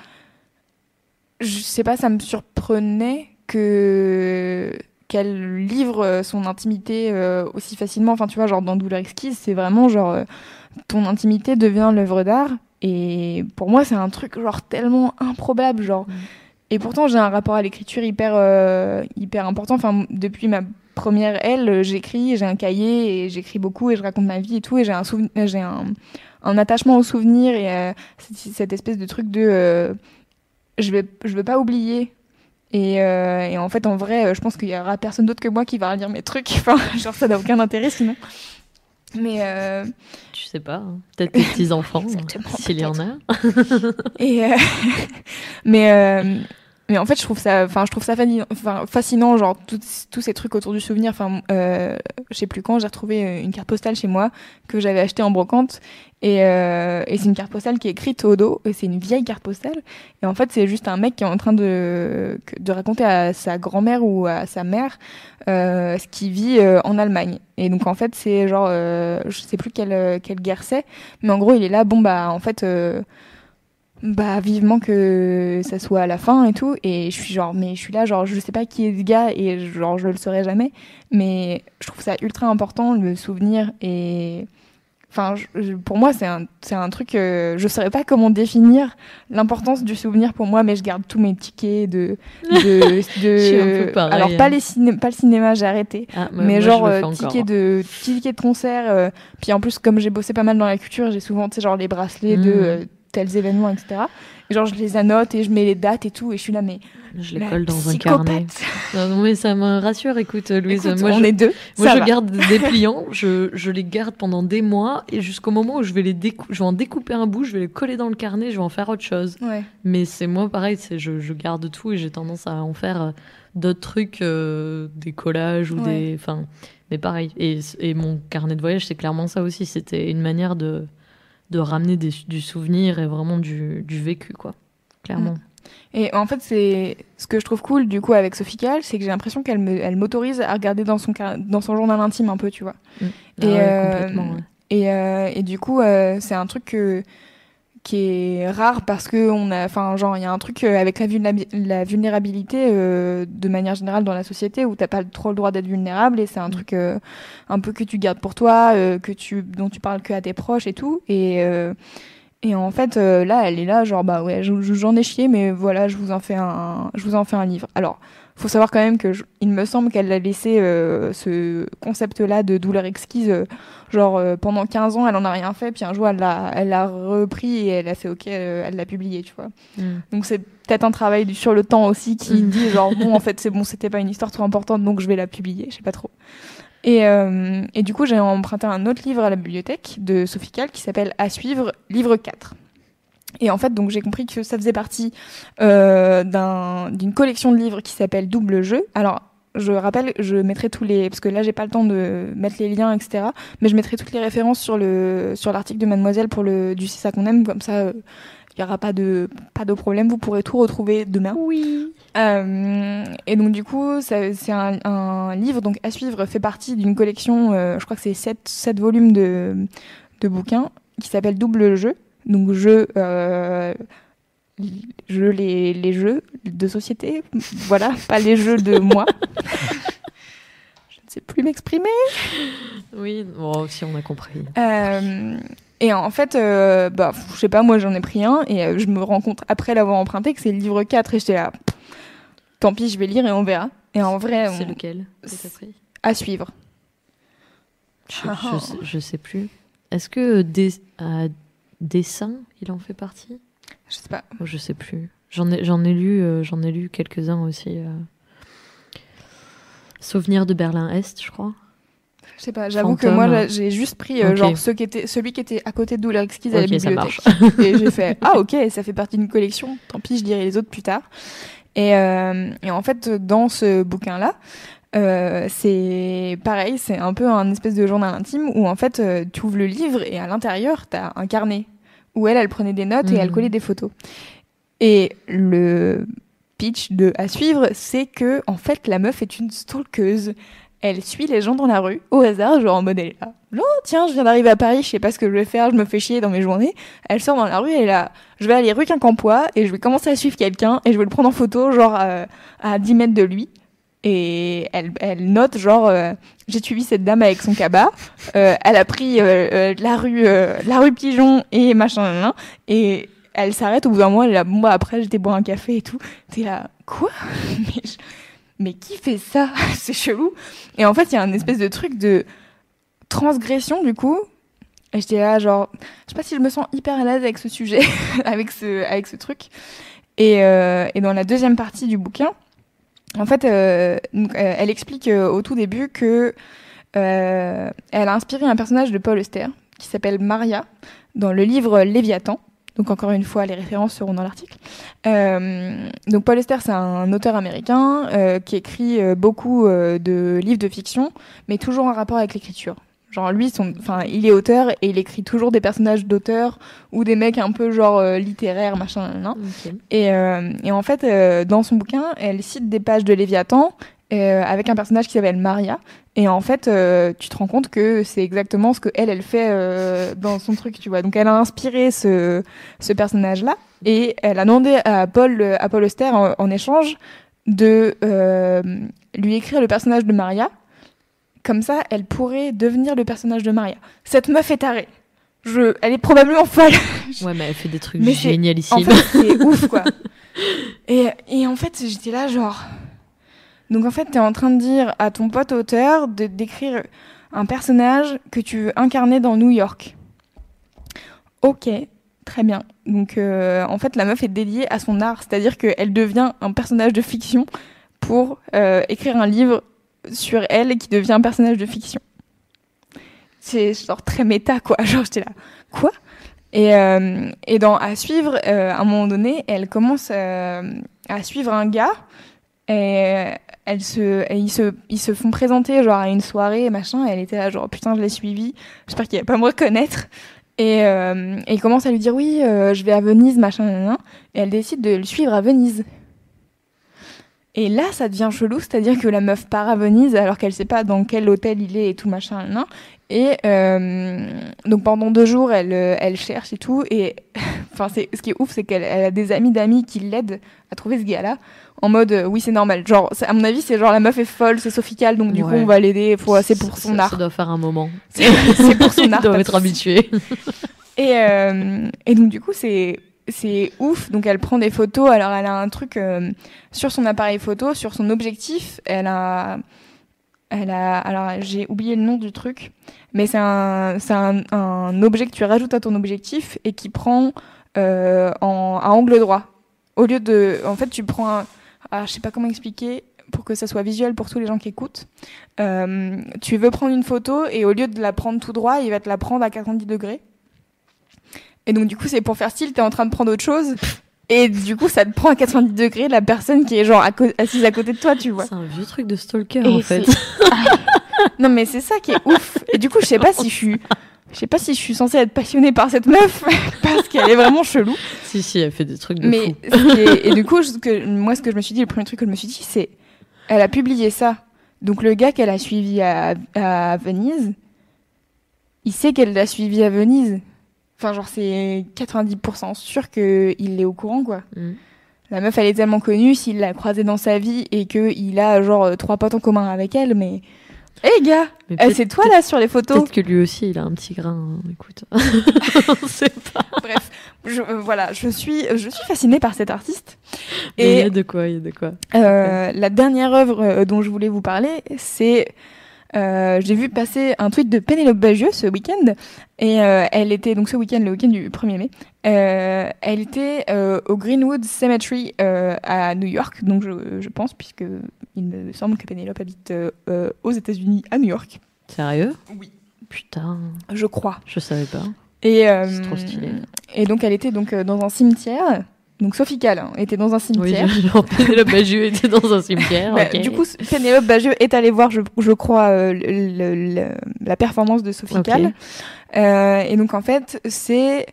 je sais pas, ça me surprenait que qu'elle livre son intimité euh, aussi facilement. Enfin, tu vois, genre dans Douleur exquise, c'est vraiment genre euh, ton intimité devient l'œuvre d'art. Et pour moi, c'est un truc genre tellement improbable, genre. Mm. Et pourtant, j'ai un rapport à l'écriture hyper euh, hyper important. Enfin, depuis ma première L, j'écris, j'ai un cahier et j'écris beaucoup et je raconte ma vie et tout. Et j'ai un j'ai un un attachement au souvenir et euh, cette, cette espèce de truc de euh, je vais je veux pas oublier et, euh, et en fait en vrai euh, je pense qu'il y aura personne d'autre que moi qui va lire mes trucs enfin genre ça n'a aucun intérêt sinon mais euh, Tu sais pas, hein. peut-être tes petits enfants, Exactement, s'il y en a. et euh, mais euh, mais en fait je trouve ça enfin je trouve ça fascinant genre tous ces trucs autour du souvenir. Enfin euh, je sais plus quand j'ai retrouvé une carte postale chez moi que j'avais achetée en brocante. Et, euh, et c'est une carte postale qui est écrite au dos. Et c'est une vieille carte postale. Et en fait c'est juste un mec qui est en train de de raconter à sa grand-mère ou à sa mère euh, ce qu'il vit euh, en Allemagne. Et donc en fait c'est genre euh, je sais plus quelle quelle guerre c'est. Mais en gros il est là. Bon bah en fait euh, bah vivement que ça soit à la fin et tout et je suis genre mais je suis là genre je sais pas qui est ce gars et genre je le saurai jamais mais je trouve ça ultra important le souvenir et enfin je- pour moi c'est un c'est un truc euh, je saurais pas comment définir l'importance du souvenir pour moi mais je garde tous mes tickets de de, de pareil, alors pas hein. les ciné pas le cinéma j'ai arrêté Ah, mais moi, genre euh, fais encore. ticket de ticket de concert euh, puis en plus comme j'ai bossé pas mal dans la culture j'ai souvent tu sais genre les bracelets de Mhm. euh, tels événements etc et genre je les annote et je mets les dates et tout et je suis là mais Je les colle dans un carnet. Non, mais ça me rassure, écoute, Louise. Écoute, moi, on je, est deux moi, je va. garde des pliants, je, je les garde pendant des mois et jusqu'au moment où je vais les je vais en découper un bout, je vais les coller dans le carnet, je vais en faire autre chose. ouais Mais c'est moi pareil, je, je garde tout et j'ai tendance à en faire euh, d'autres trucs, euh, des collages ou Ouais. des, enfin, mais pareil. Et, et mon carnet de voyage, c'est clairement ça aussi. C'était une manière de de ramener des- du souvenir et vraiment du, du vécu, quoi. Clairement. Et en fait, c'est ce que je trouve cool du coup avec Sophie Calle, c'est que j'ai l'impression qu'elle me, elle m'autorise à regarder dans son dans son journal intime un peu, tu vois. Ah Et, ouais, euh, complètement. ouais. Et, euh, et du coup, euh, c'est un truc que- qui est rare parce que on a, enfin, genre, il y a un truc euh, avec la, la vulnérabilité euh, de manière générale dans la société où t'as pas trop le droit d'être vulnérable et c'est un Mm. truc euh, un peu que tu gardes pour toi, euh, que tu, dont tu parles que à tes proches et tout. Et et en fait, là, elle est là, genre, bah ouais, je- je- j'en ai chié, mais voilà, je vous en fais un, je vous en fais un livre. Alors, faut savoir quand même que je- il me semble qu'elle a laissé euh, ce concept-là de douleur exquise, euh, genre euh, pendant 15 ans, elle en a rien fait, puis un jour elle l'a, elle l'a repris et elle a fait ok, euh, elle l'a publié, tu vois. Mm. Donc c'est peut-être un travail du- sur le temps aussi qui Mm. dit genre bon en fait c'est bon, c'était pas une histoire trop importante donc je vais la publier, je sais pas trop. Et, euh, et du coup j'ai emprunté un autre livre à la bibliothèque de Sophie Calle qui s'appelle À suivre, livre 4. Et en fait, donc j'ai compris que ça faisait partie euh, d'un- d'une collection de livres qui s'appelle Double Jeu. Alors, je rappelle, je mettrai tous les parce que là j'ai pas le temps de mettre les liens, etc. Mais je mettrai toutes les références sur le sur l'article de Mademoiselle pour le du c'est ça qu'on aime. Comme ça, il y aura pas de pas de problème. Vous pourrez tout retrouver demain. Oui. Euh, et donc du coup, c'est un, un livre donc à suivre fait partie d'une collection, euh, je crois que c'est sept, sept volumes de, de bouquins qui s'appelle Double Jeu. Donc jeu, euh, jeu les, les jeux de société, voilà, pas les jeux de moi. je ne sais plus m'exprimer. Oui, bon, si on a compris. Euh, et en fait, euh, bah, je sais pas, moi j'en ai pris un et euh, je me rends compte après l'avoir emprunté que c'est le livre 4 et j'étais là, tant pis, je vais lire et on verra. Et en vrai, C'est on- lequel que pris? à suivre. je, je, sais- je sais plus. Est-ce que des, dessin, il en fait partie? Je sais pas. Oh, Je sais plus. J'en ai, j'en ai lu, euh, j'en ai lu quelques-uns aussi. euh. Souvenir de Berlin-Est, je crois. Je sais pas, j'avoue que moi j'ai juste pris euh, genre ceux qui étaient, celui qui était à côté de Douleur Exquise à la ça bibliothèque. marche. et j'ai fait ah ok, ça fait partie d'une collection. Tant pis, je lirai les autres plus tard. Et, euh, et en fait, dans ce bouquin-là, euh, c'est pareil, c'est un peu un espèce de journal intime où en fait, euh, tu ouvres le livre et à l'intérieur, t'as un carnet où elle, elle prenait des notes et elle Mhm. collait des photos. Et le pitch de à suivre, c'est que en fait, la meuf est une stalkeuse. Elle suit les gens dans la rue au hasard, genre en mode elle est là. Oh tiens, je viens d'arriver à Paris, je sais pas ce que je vais faire, je me fais chier dans mes journées. Elle sort dans la rue, elle est là. Je vais aller rue Quincampoix et je vais commencer à suivre quelqu'un et je vais le prendre en photo, genre euh, à 10 mètres de lui. Et elle, note genre euh, j'ai suivi cette dame avec son cabas. Euh, elle a pris euh, la rue la rue Pigeon et machin et elle s'arrête au bout d'un moment. Elle là bon après j'étais boire un café et tout. T'es là quoi? Mais, mais qui fait ça? C'est chelou. Et en fait il y a un espèce de truc de transgression du coup. Et j'étais là genre je sais pas si je me sens hyper à l'aise avec ce sujet, avec ce avec ce truc. Et, et dans la deuxième partie du bouquin, en fait, euh, euh, elle explique euh, au tout début que elle a inspiré un personnage de Paul Auster qui s'appelle Maria dans le livre Léviathan. Donc encore une fois, les références seront dans l'article. Donc Paul Auster, c'est un auteur américain qui écrit beaucoup de livres de fiction, mais toujours en rapport avec l'écriture. Genre lui, son, enfin, il est auteur et il écrit toujours des personnages d'auteurs ou des mecs un peu genre euh, littéraires, machin, nan, nan. Ok. Et, euh, et en fait, euh, dans son bouquin, elle cite des pages de Léviathan euh, avec un personnage qui s'appelle Maria. Et en fait, euh, tu te rends compte que c'est exactement ce que elle, elle fait euh, dans son truc, tu vois. Donc, elle a inspiré ce, ce personnage-là et elle a demandé à Paul, à Paul Auster en, en échange de euh, lui écrire le personnage de Maria. Comme ça, elle pourrait devenir le personnage de Maria. Cette meuf est tarée. Je, elle est probablement folle. Ouais, mais elle fait des trucs Mais génialissimes. En fait, c'est ouf, quoi. Et, et en fait, j'étais là, genre. Donc, en fait, t'es en train de dire à ton pote auteur de d'écrire un personnage que tu veux incarner dans New York. Ok, très bien. Donc, euh, en fait, la meuf est dédiée à son art, c'est-à-dire qu'elle devient un personnage de fiction pour euh, écrire un livre sur elle qui devient un personnage de fiction. C'est genre très méta, quoi. Genre, j'étais là, quoi? Et, euh, et dans À suivre, euh, à un moment donné, elle commence euh, à suivre un gars. Et, elle se, et ils, se, ils se font présenter genre à une soirée, machin. Et elle était là, genre putain, je l'ai suivi. J'espère qu'il va pas me reconnaître. Et, euh, et il commence à lui dire oui, je vais à Venise, machin. Et elle décide de le suivre à Venise. Et là, ça devient chelou, c'est-à-dire que la meuf part à Venise alors qu'elle sait pas dans quel hôtel il est et tout machin. nan. Et euh, donc pendant deux jours, elle, euh, elle cherche et tout. Et enfin, ce qui est ouf, c'est qu'elle elle a des amis d'amis qui l'aident à trouver ce gars-là. En mode, euh, oui, c'est normal. Genre, à mon avis, c'est genre la meuf est folle, c'est sophical, donc du coup, on va l'aider. C'est pour son ça- art. Ça doit faire un moment. C'est pour son art. De être. Et, euh, et donc du coup, c'est c'est ouf. Donc elle prend des photos. Alors elle a un truc euh, sur son appareil photo, sur son objectif. Elle a, elle a. Alors j'ai oublié le nom du truc, mais c'est un, un, un objet que tu rajoutes à ton objectif et qui prend euh, en à angle droit. Au lieu de, en fait, tu prends. Un, ah, je sais pas comment expliquer pour que ça soit visuel pour tous les gens qui écoutent. Euh, tu veux prendre une photo et au lieu de la prendre tout droit, il va te la prendre à 90 degrés. Et donc du coup, c'est pour faire style, t'es en train de prendre autre chose. Et du coup, ça te prend à 90 degrés la personne qui est genre à assise à côté de toi, tu vois. C'est un vieux truc de stalker Et en fait. non mais c'est ça qui est ouf. Et du coup, je sais pas si je suis, je sais pas si je suis censée être passionnée par cette meuf parce qu'elle est vraiment chelou. si, si, elle fait des trucs de Mais fou. est- et du coup, que, moi, ce que je me suis dit, le premier truc que je me suis dit, c'est, elle a publié ça. Donc le gars qu'elle a suivi à, à Venise, il sait qu'elle l'a suivi à Venise. Enfin, genre, c'est 90% sûr qu'il est au courant, quoi. Mm. La meuf, elle est tellement connue, s'il l'a croisée dans sa vie et qu'il a, genre, euh, trois potes en commun avec elle, mais. Hé, gars Mais euh, peut-être- C'est toi, là, sur les photos Peut-être que lui aussi, il a un petit grain. hein, Écoute, on sait pas. Bref, je, euh, voilà, je suis, je suis fascinée par cet artiste. Mais il y Et a de quoi, il y a de quoi. Euh, la dernière œuvre euh, dont je voulais vous parler, c'est euh, j'ai vu passer un tweet de Pénélope Bagieux ce week-end et euh, elle était donc ce week-end, le week-end du 1er mai, euh, elle était au Greenwood Cemetery à New York, donc je, je pense puisque il me semble que Pénélope habite aux États-Unis à New York, Sérieux? Oui. Putain, je crois. je savais pas. Et C'est trop stylé. Et donc elle était donc dans un cimetière. Donc Sophie était dans un Oui, cimetière. genre Pénélope Bagieux était dans un cimetière. Bah. Du coup, Pénélope Bagieux est allée voir, je, je crois, euh, le- le- le- la performance de Sophie Ok. Calle. Euh, et donc, en fait, c'est...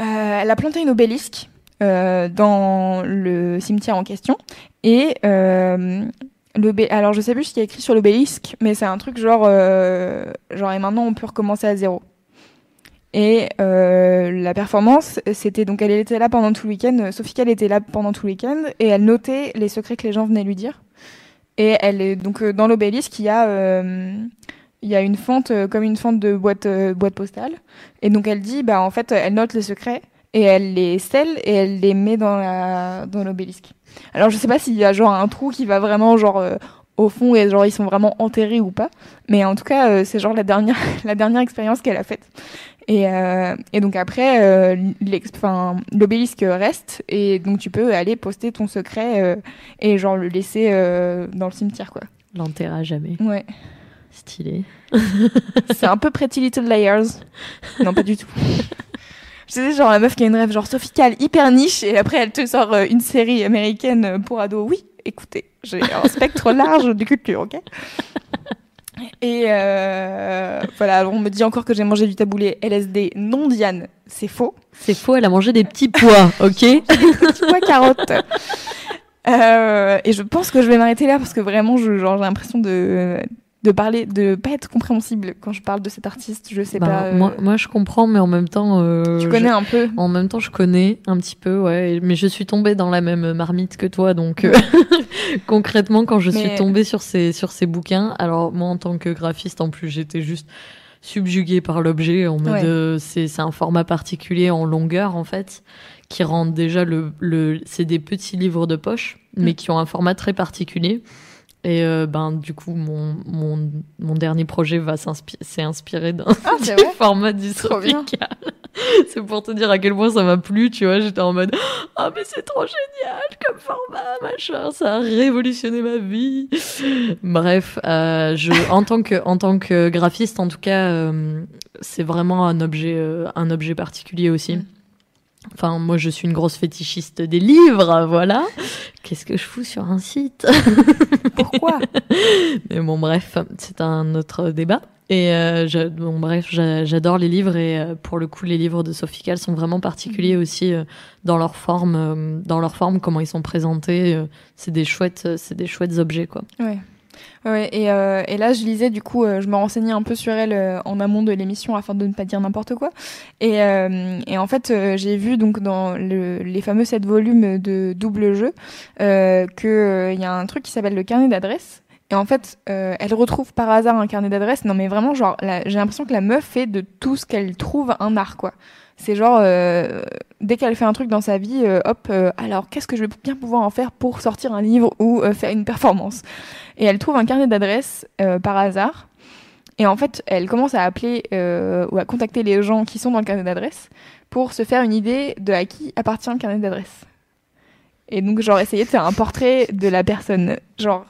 euh, elle a planté une obélisque dans le cimetière en question. Et... Alors, je sais plus ce qu'il y a écrit sur l'obélisque, mais c'est un truc genre... euh, genre, et maintenant, on peut recommencer à zéro. Et euh, la performance, c'était donc elle était là pendant tout le week-end. Sophie Calle était là pendant tout le week-end et elle notait les secrets que les gens venaient lui dire. Et elle est donc euh, dans l'obélisque, il y a euh, une fente comme une fente de boîte postale. Et donc elle dit bah en fait elle note les secrets et elle les scelle et elle les met dans l'obélisque. Alors je sais pas s'il y a genre un trou qui va vraiment genre au fond et genre ils sont vraiment enterrés ou pas, mais en tout cas euh, c'est genre la dernière la dernière expérience qu'elle a faite. Et, euh, et donc après, euh, l'obélisque reste et donc tu peux aller poster ton secret euh, et genre le laisser euh, dans le cimetière quoi. L'enterre à jamais. Ouais. Stylé. C'est un peu Pretty Little Liars. Non, pas du tout. Je sais, genre la meuf qui a une rêve genre Sophie Calle, hyper niche, et après elle te sort euh, une série américaine pour ados. Oui, écoutez, j'ai un spectre large de culture, ok Et euh, voilà, on me dit encore que j'ai mangé du taboulé LSD. Non, Diane, c'est faux. C'est faux, elle a mangé des petits pois, ok Petit pois carotte. Euh, et je pense que je vais m'arrêter là parce que vraiment, j'ai l'impression de de parler, de pas être compréhensible quand je parle de cet artiste. Je sais Bah, pas. euh, moi, moi, je comprends, mais en même temps. euh, tu je- connais un peu. En même temps, je connais un petit peu, ouais, mais je suis tombée dans la même marmite que toi, donc euh, concrètement, quand je suis tombée sur ces sur ces bouquins, alors moi en tant que graphiste, en plus, j'étais juste subjuguée par l'objet, en mode Ouais. euh, c'est c'est un format particulier en longueur en fait, qui rend déjà le le c'est des petits livres de poche, mais Mm. qui ont un format très particulier. Et euh, ben du coup, mon mon mon dernier projet va s'est inspiré d'un Ah, format du c'est pour te dire à quel point ça m'a plu, tu vois. J'étais en mode Ah, mais c'est trop génial comme format, machin, ça a révolutionné ma vie. Bref, euh, je, en, tant que, en tant que graphiste, en tout cas, euh, c'est vraiment un objet, un objet particulier aussi. Mm. Enfin, moi, je suis une grosse fétichiste des livres, voilà. Qu'est-ce que je fous sur un site? Pourquoi? Mais bon, bref, c'est un autre débat. Et euh, je- bon, bref, j'a- j'adore les livres et euh, pour le coup, les livres de Sophie sont vraiment particuliers aussi euh, dans leur forme, dans leur forme, comment ils sont présentés. c'est des chouettes, c'est des chouettes objets, quoi. Ouais. Ouais, et, euh, et là, je lisais, du coup, euh, je me renseignais un peu sur elle euh, en amont de l'émission afin de ne pas dire n'importe quoi. Et, et en fait, j'ai vu donc dans le, les fameux 7 volumes de double jeu euh, que euh, il y a un truc qui s'appelle le carnet d'adresses Et en fait, elle retrouve par hasard un carnet d'adresses. Non, mais vraiment, genre, j'ai l'impression que la meuf fait de tout ce qu'elle trouve un art, quoi. C'est genre, euh, dès qu'elle fait un truc dans sa vie, euh, hop, euh, alors qu'est-ce que je vais bien pouvoir en faire pour sortir un livre ou faire une performance? Et elle trouve un carnet d'adresses par hasard. Et en fait, elle commence à appeler ou à contacter les gens qui sont dans le carnet d'adresses pour se faire une idée de à qui appartient le carnet d'adresses. Et donc, genre, essayer de faire un portrait de la personne. Genre,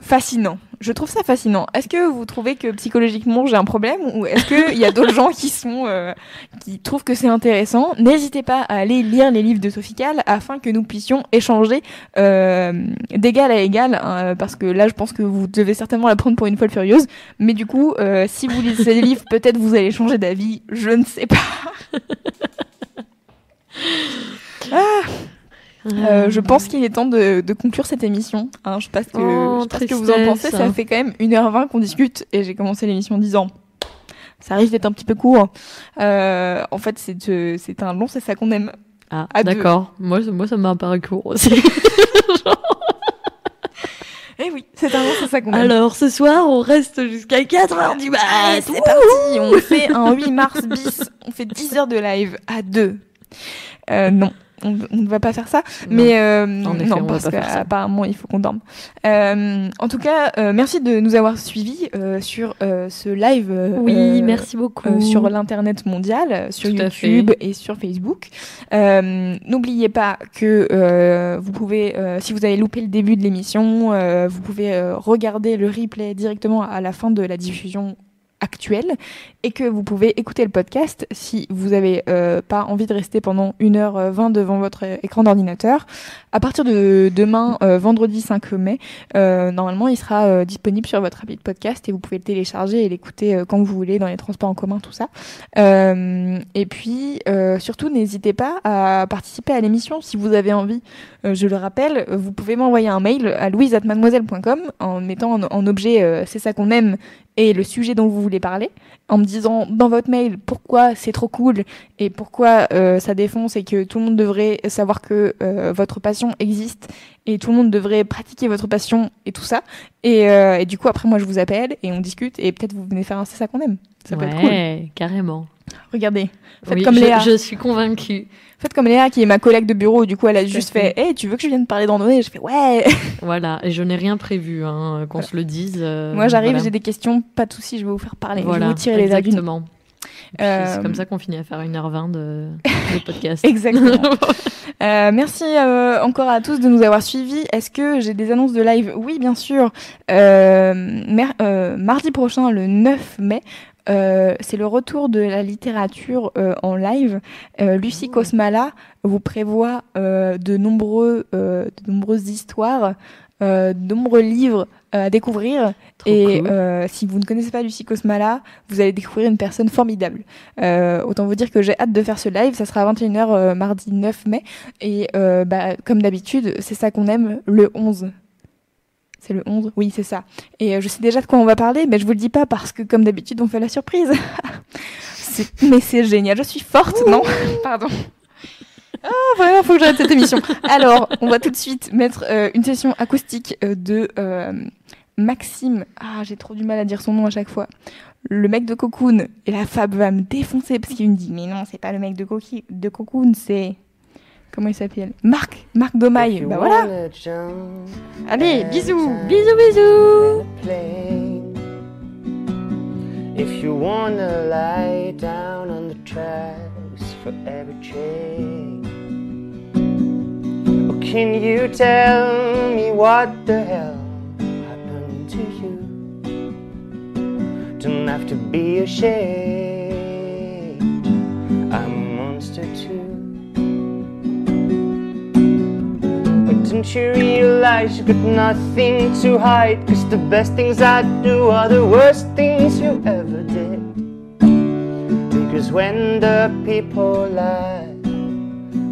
fascinant. Je trouve ça fascinant. Est-ce que vous trouvez que psychologiquement j'ai un problème ou est-ce qu'il y a d'autres gens qui sont euh, qui trouvent que c'est intéressant? N'hésitez pas à aller lire les livres de Sophie Calle afin que nous puissions échanger euh, d'égal à égal hein, parce que là je pense que vous devez certainement la prendre pour une folle furieuse. Mais du coup, euh, si vous lisez ces livres, peut-être vous allez changer d'avis. Je ne sais pas. Euh, je pense qu'il est temps de, de conclure cette émission. Hein, je sais pas ce que, Oh, je sais pas ce que vous en pensez. Ça fait quand même 1h20 qu'on discute et j'ai commencé l'émission en disant ça risque d'être un petit peu court. Euh, en fait, c'est un long, c'est ça qu'on aime. Ah, d'accord. Moi, moi, ça m'a paru court aussi. Eh oui, c'est un long, c'est ça qu'on aime. Alors, ce soir, on reste jusqu'à 4h du mat. Ah, c'est parti, on fait un 8 mars bis, on fait 10 heures de live à deux. Euh, non, on, on ne va pas faire ça, mais euh, effet, non, parce qu'apparemment il faut qu'on dorme. Euh, en tout cas, euh, merci de nous avoir suivis euh, sur euh, ce live. euh, Oui, merci beaucoup. euh, sur l'internet mondial, sur Tout YouTube et sur Facebook. Euh, N'oubliez pas que euh, vous pouvez, euh, si vous avez loupé le début de l'émission, euh, vous pouvez euh, regarder le replay directement à la fin de la diffusion actuelle et que vous pouvez écouter le podcast si vous avez euh, pas envie de rester pendant 1h20 devant votre euh, écran d'ordinateur. À partir de demain, euh, vendredi 5 mai, euh, normalement il sera euh, disponible sur votre appli de podcast et vous pouvez le télécharger et l'écouter euh, quand vous voulez dans les transports en commun, tout ça. Euh, et puis euh, surtout n'hésitez pas à participer à l'émission si vous avez envie. Euh, je le rappelle, vous pouvez m'envoyer un mail à louise@mademoiselle.com en mettant en, en objet euh, c'est ça qu'on aime et le sujet dont vous voulez parler, en me disant dans votre mail pourquoi c'est trop cool et pourquoi euh, ça défonce et que tout le monde devrait savoir que euh, votre passion existe et tout le monde devrait pratiquer votre passion et tout ça. Et, euh, et du coup après moi je vous appelle et on discute et peut-être vous venez faire un c'est ça qu'on aime. Ça peut être cool. ouais, carrément. Regardez, faites Oui, comme je, Léa. je suis convaincue. Faites comme Léa qui est ma collègue de bureau. Du coup elle a juste fait, fait. hey tu veux que je vienne te parler de randonnée Je fais ouais. Voilà, et je n'ai rien prévu, hein, qu'on se le dise. euh, moi j'arrive, voilà. j'ai des questions, pas de soucis, je vais vous faire parler. je vais vous tirer les arguments. Euh, C'est comme ça qu'on finit à faire 1h20 de, de podcast. Exactement. Euh, merci euh, encore à tous de nous avoir suivis. Est-ce que j'ai des annonces de live? Oui, bien sûr. Euh, euh, mardi prochain, le 9 mai, euh, c'est le retour de la littérature euh, en live. Euh, Lucie Cosmala vous prévoit euh, de, nombreux, euh, de nombreuses histoires, euh, de nombreux livres à découvrir. Trop Et cool. euh, si vous ne connaissez pas Lucie Cosmala, vous allez découvrir une personne formidable. Euh, autant vous dire que j'ai hâte de faire ce live. Ça sera à 21h euh, mardi 9 mai. Et euh, bah, comme d'habitude, c'est ça qu'on aime, le 11. C'est le 11 Oui, c'est ça. Et euh, je sais déjà de quoi on va parler, mais je vous le dis pas parce que comme d'habitude, on fait la surprise. Mais c'est génial. Je suis forte, non Pardon. Ah, vraiment, faut que j'arrête cette émission. Alors, on va tout de suite mettre euh, une session acoustique euh, de Maxime. Ah, j'ai trop du mal à dire son nom à chaque fois. Le mec de Cocoon. Et la Fab va me défoncer parce qu'il me dit Mais non, c'est pas le mec de, Coqui- de Cocoon, c'est. Comment il s'appelle Marc. Marc Domaille. Bah voilà. Allez, bisous. Bisous, bisous If you wanna lie down on the tracks for every train, oh, can you tell me what the hell happened to you? Don't have to be ashamed. I'm don't you realize you got nothing to hide? Cause the best things I do are the worst things you ever did. Because when the people lie,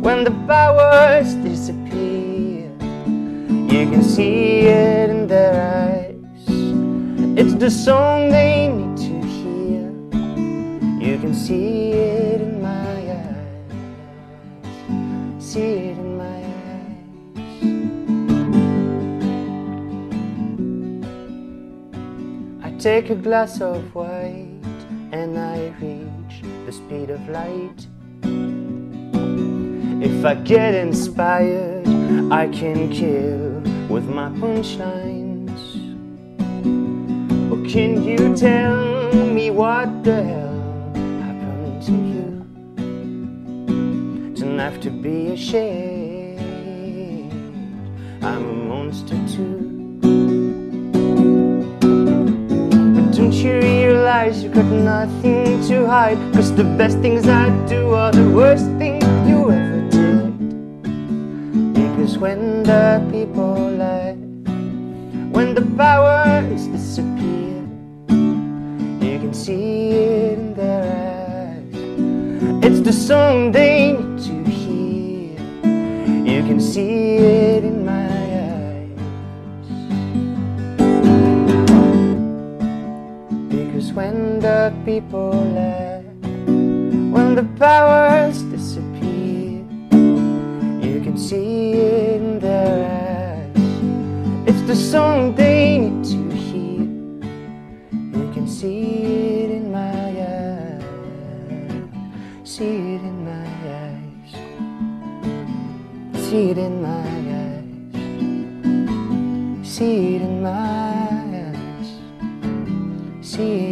when the powers disappear, you can see it in their eyes. It's the song they need to hear. You can see take a glass of white and I reach the speed of light. If I get inspired, I can kill with my punchlines. Or can you tell me what the hell happened to you? Don't have to be ashamed. I'm a monster too. You realize you got nothing to hide? Cause the best things I do are the worst things you ever did. Because when the people lie, when the powers disappear, you can see it in their eyes. It's the song they need to hear. You can see it the people lie, when the powers disappear, you can see it in their eyes. It's the song they need to hear. You can see it in my eyes. See it in my eyes. See it in my eyes. See it in my eyes. See it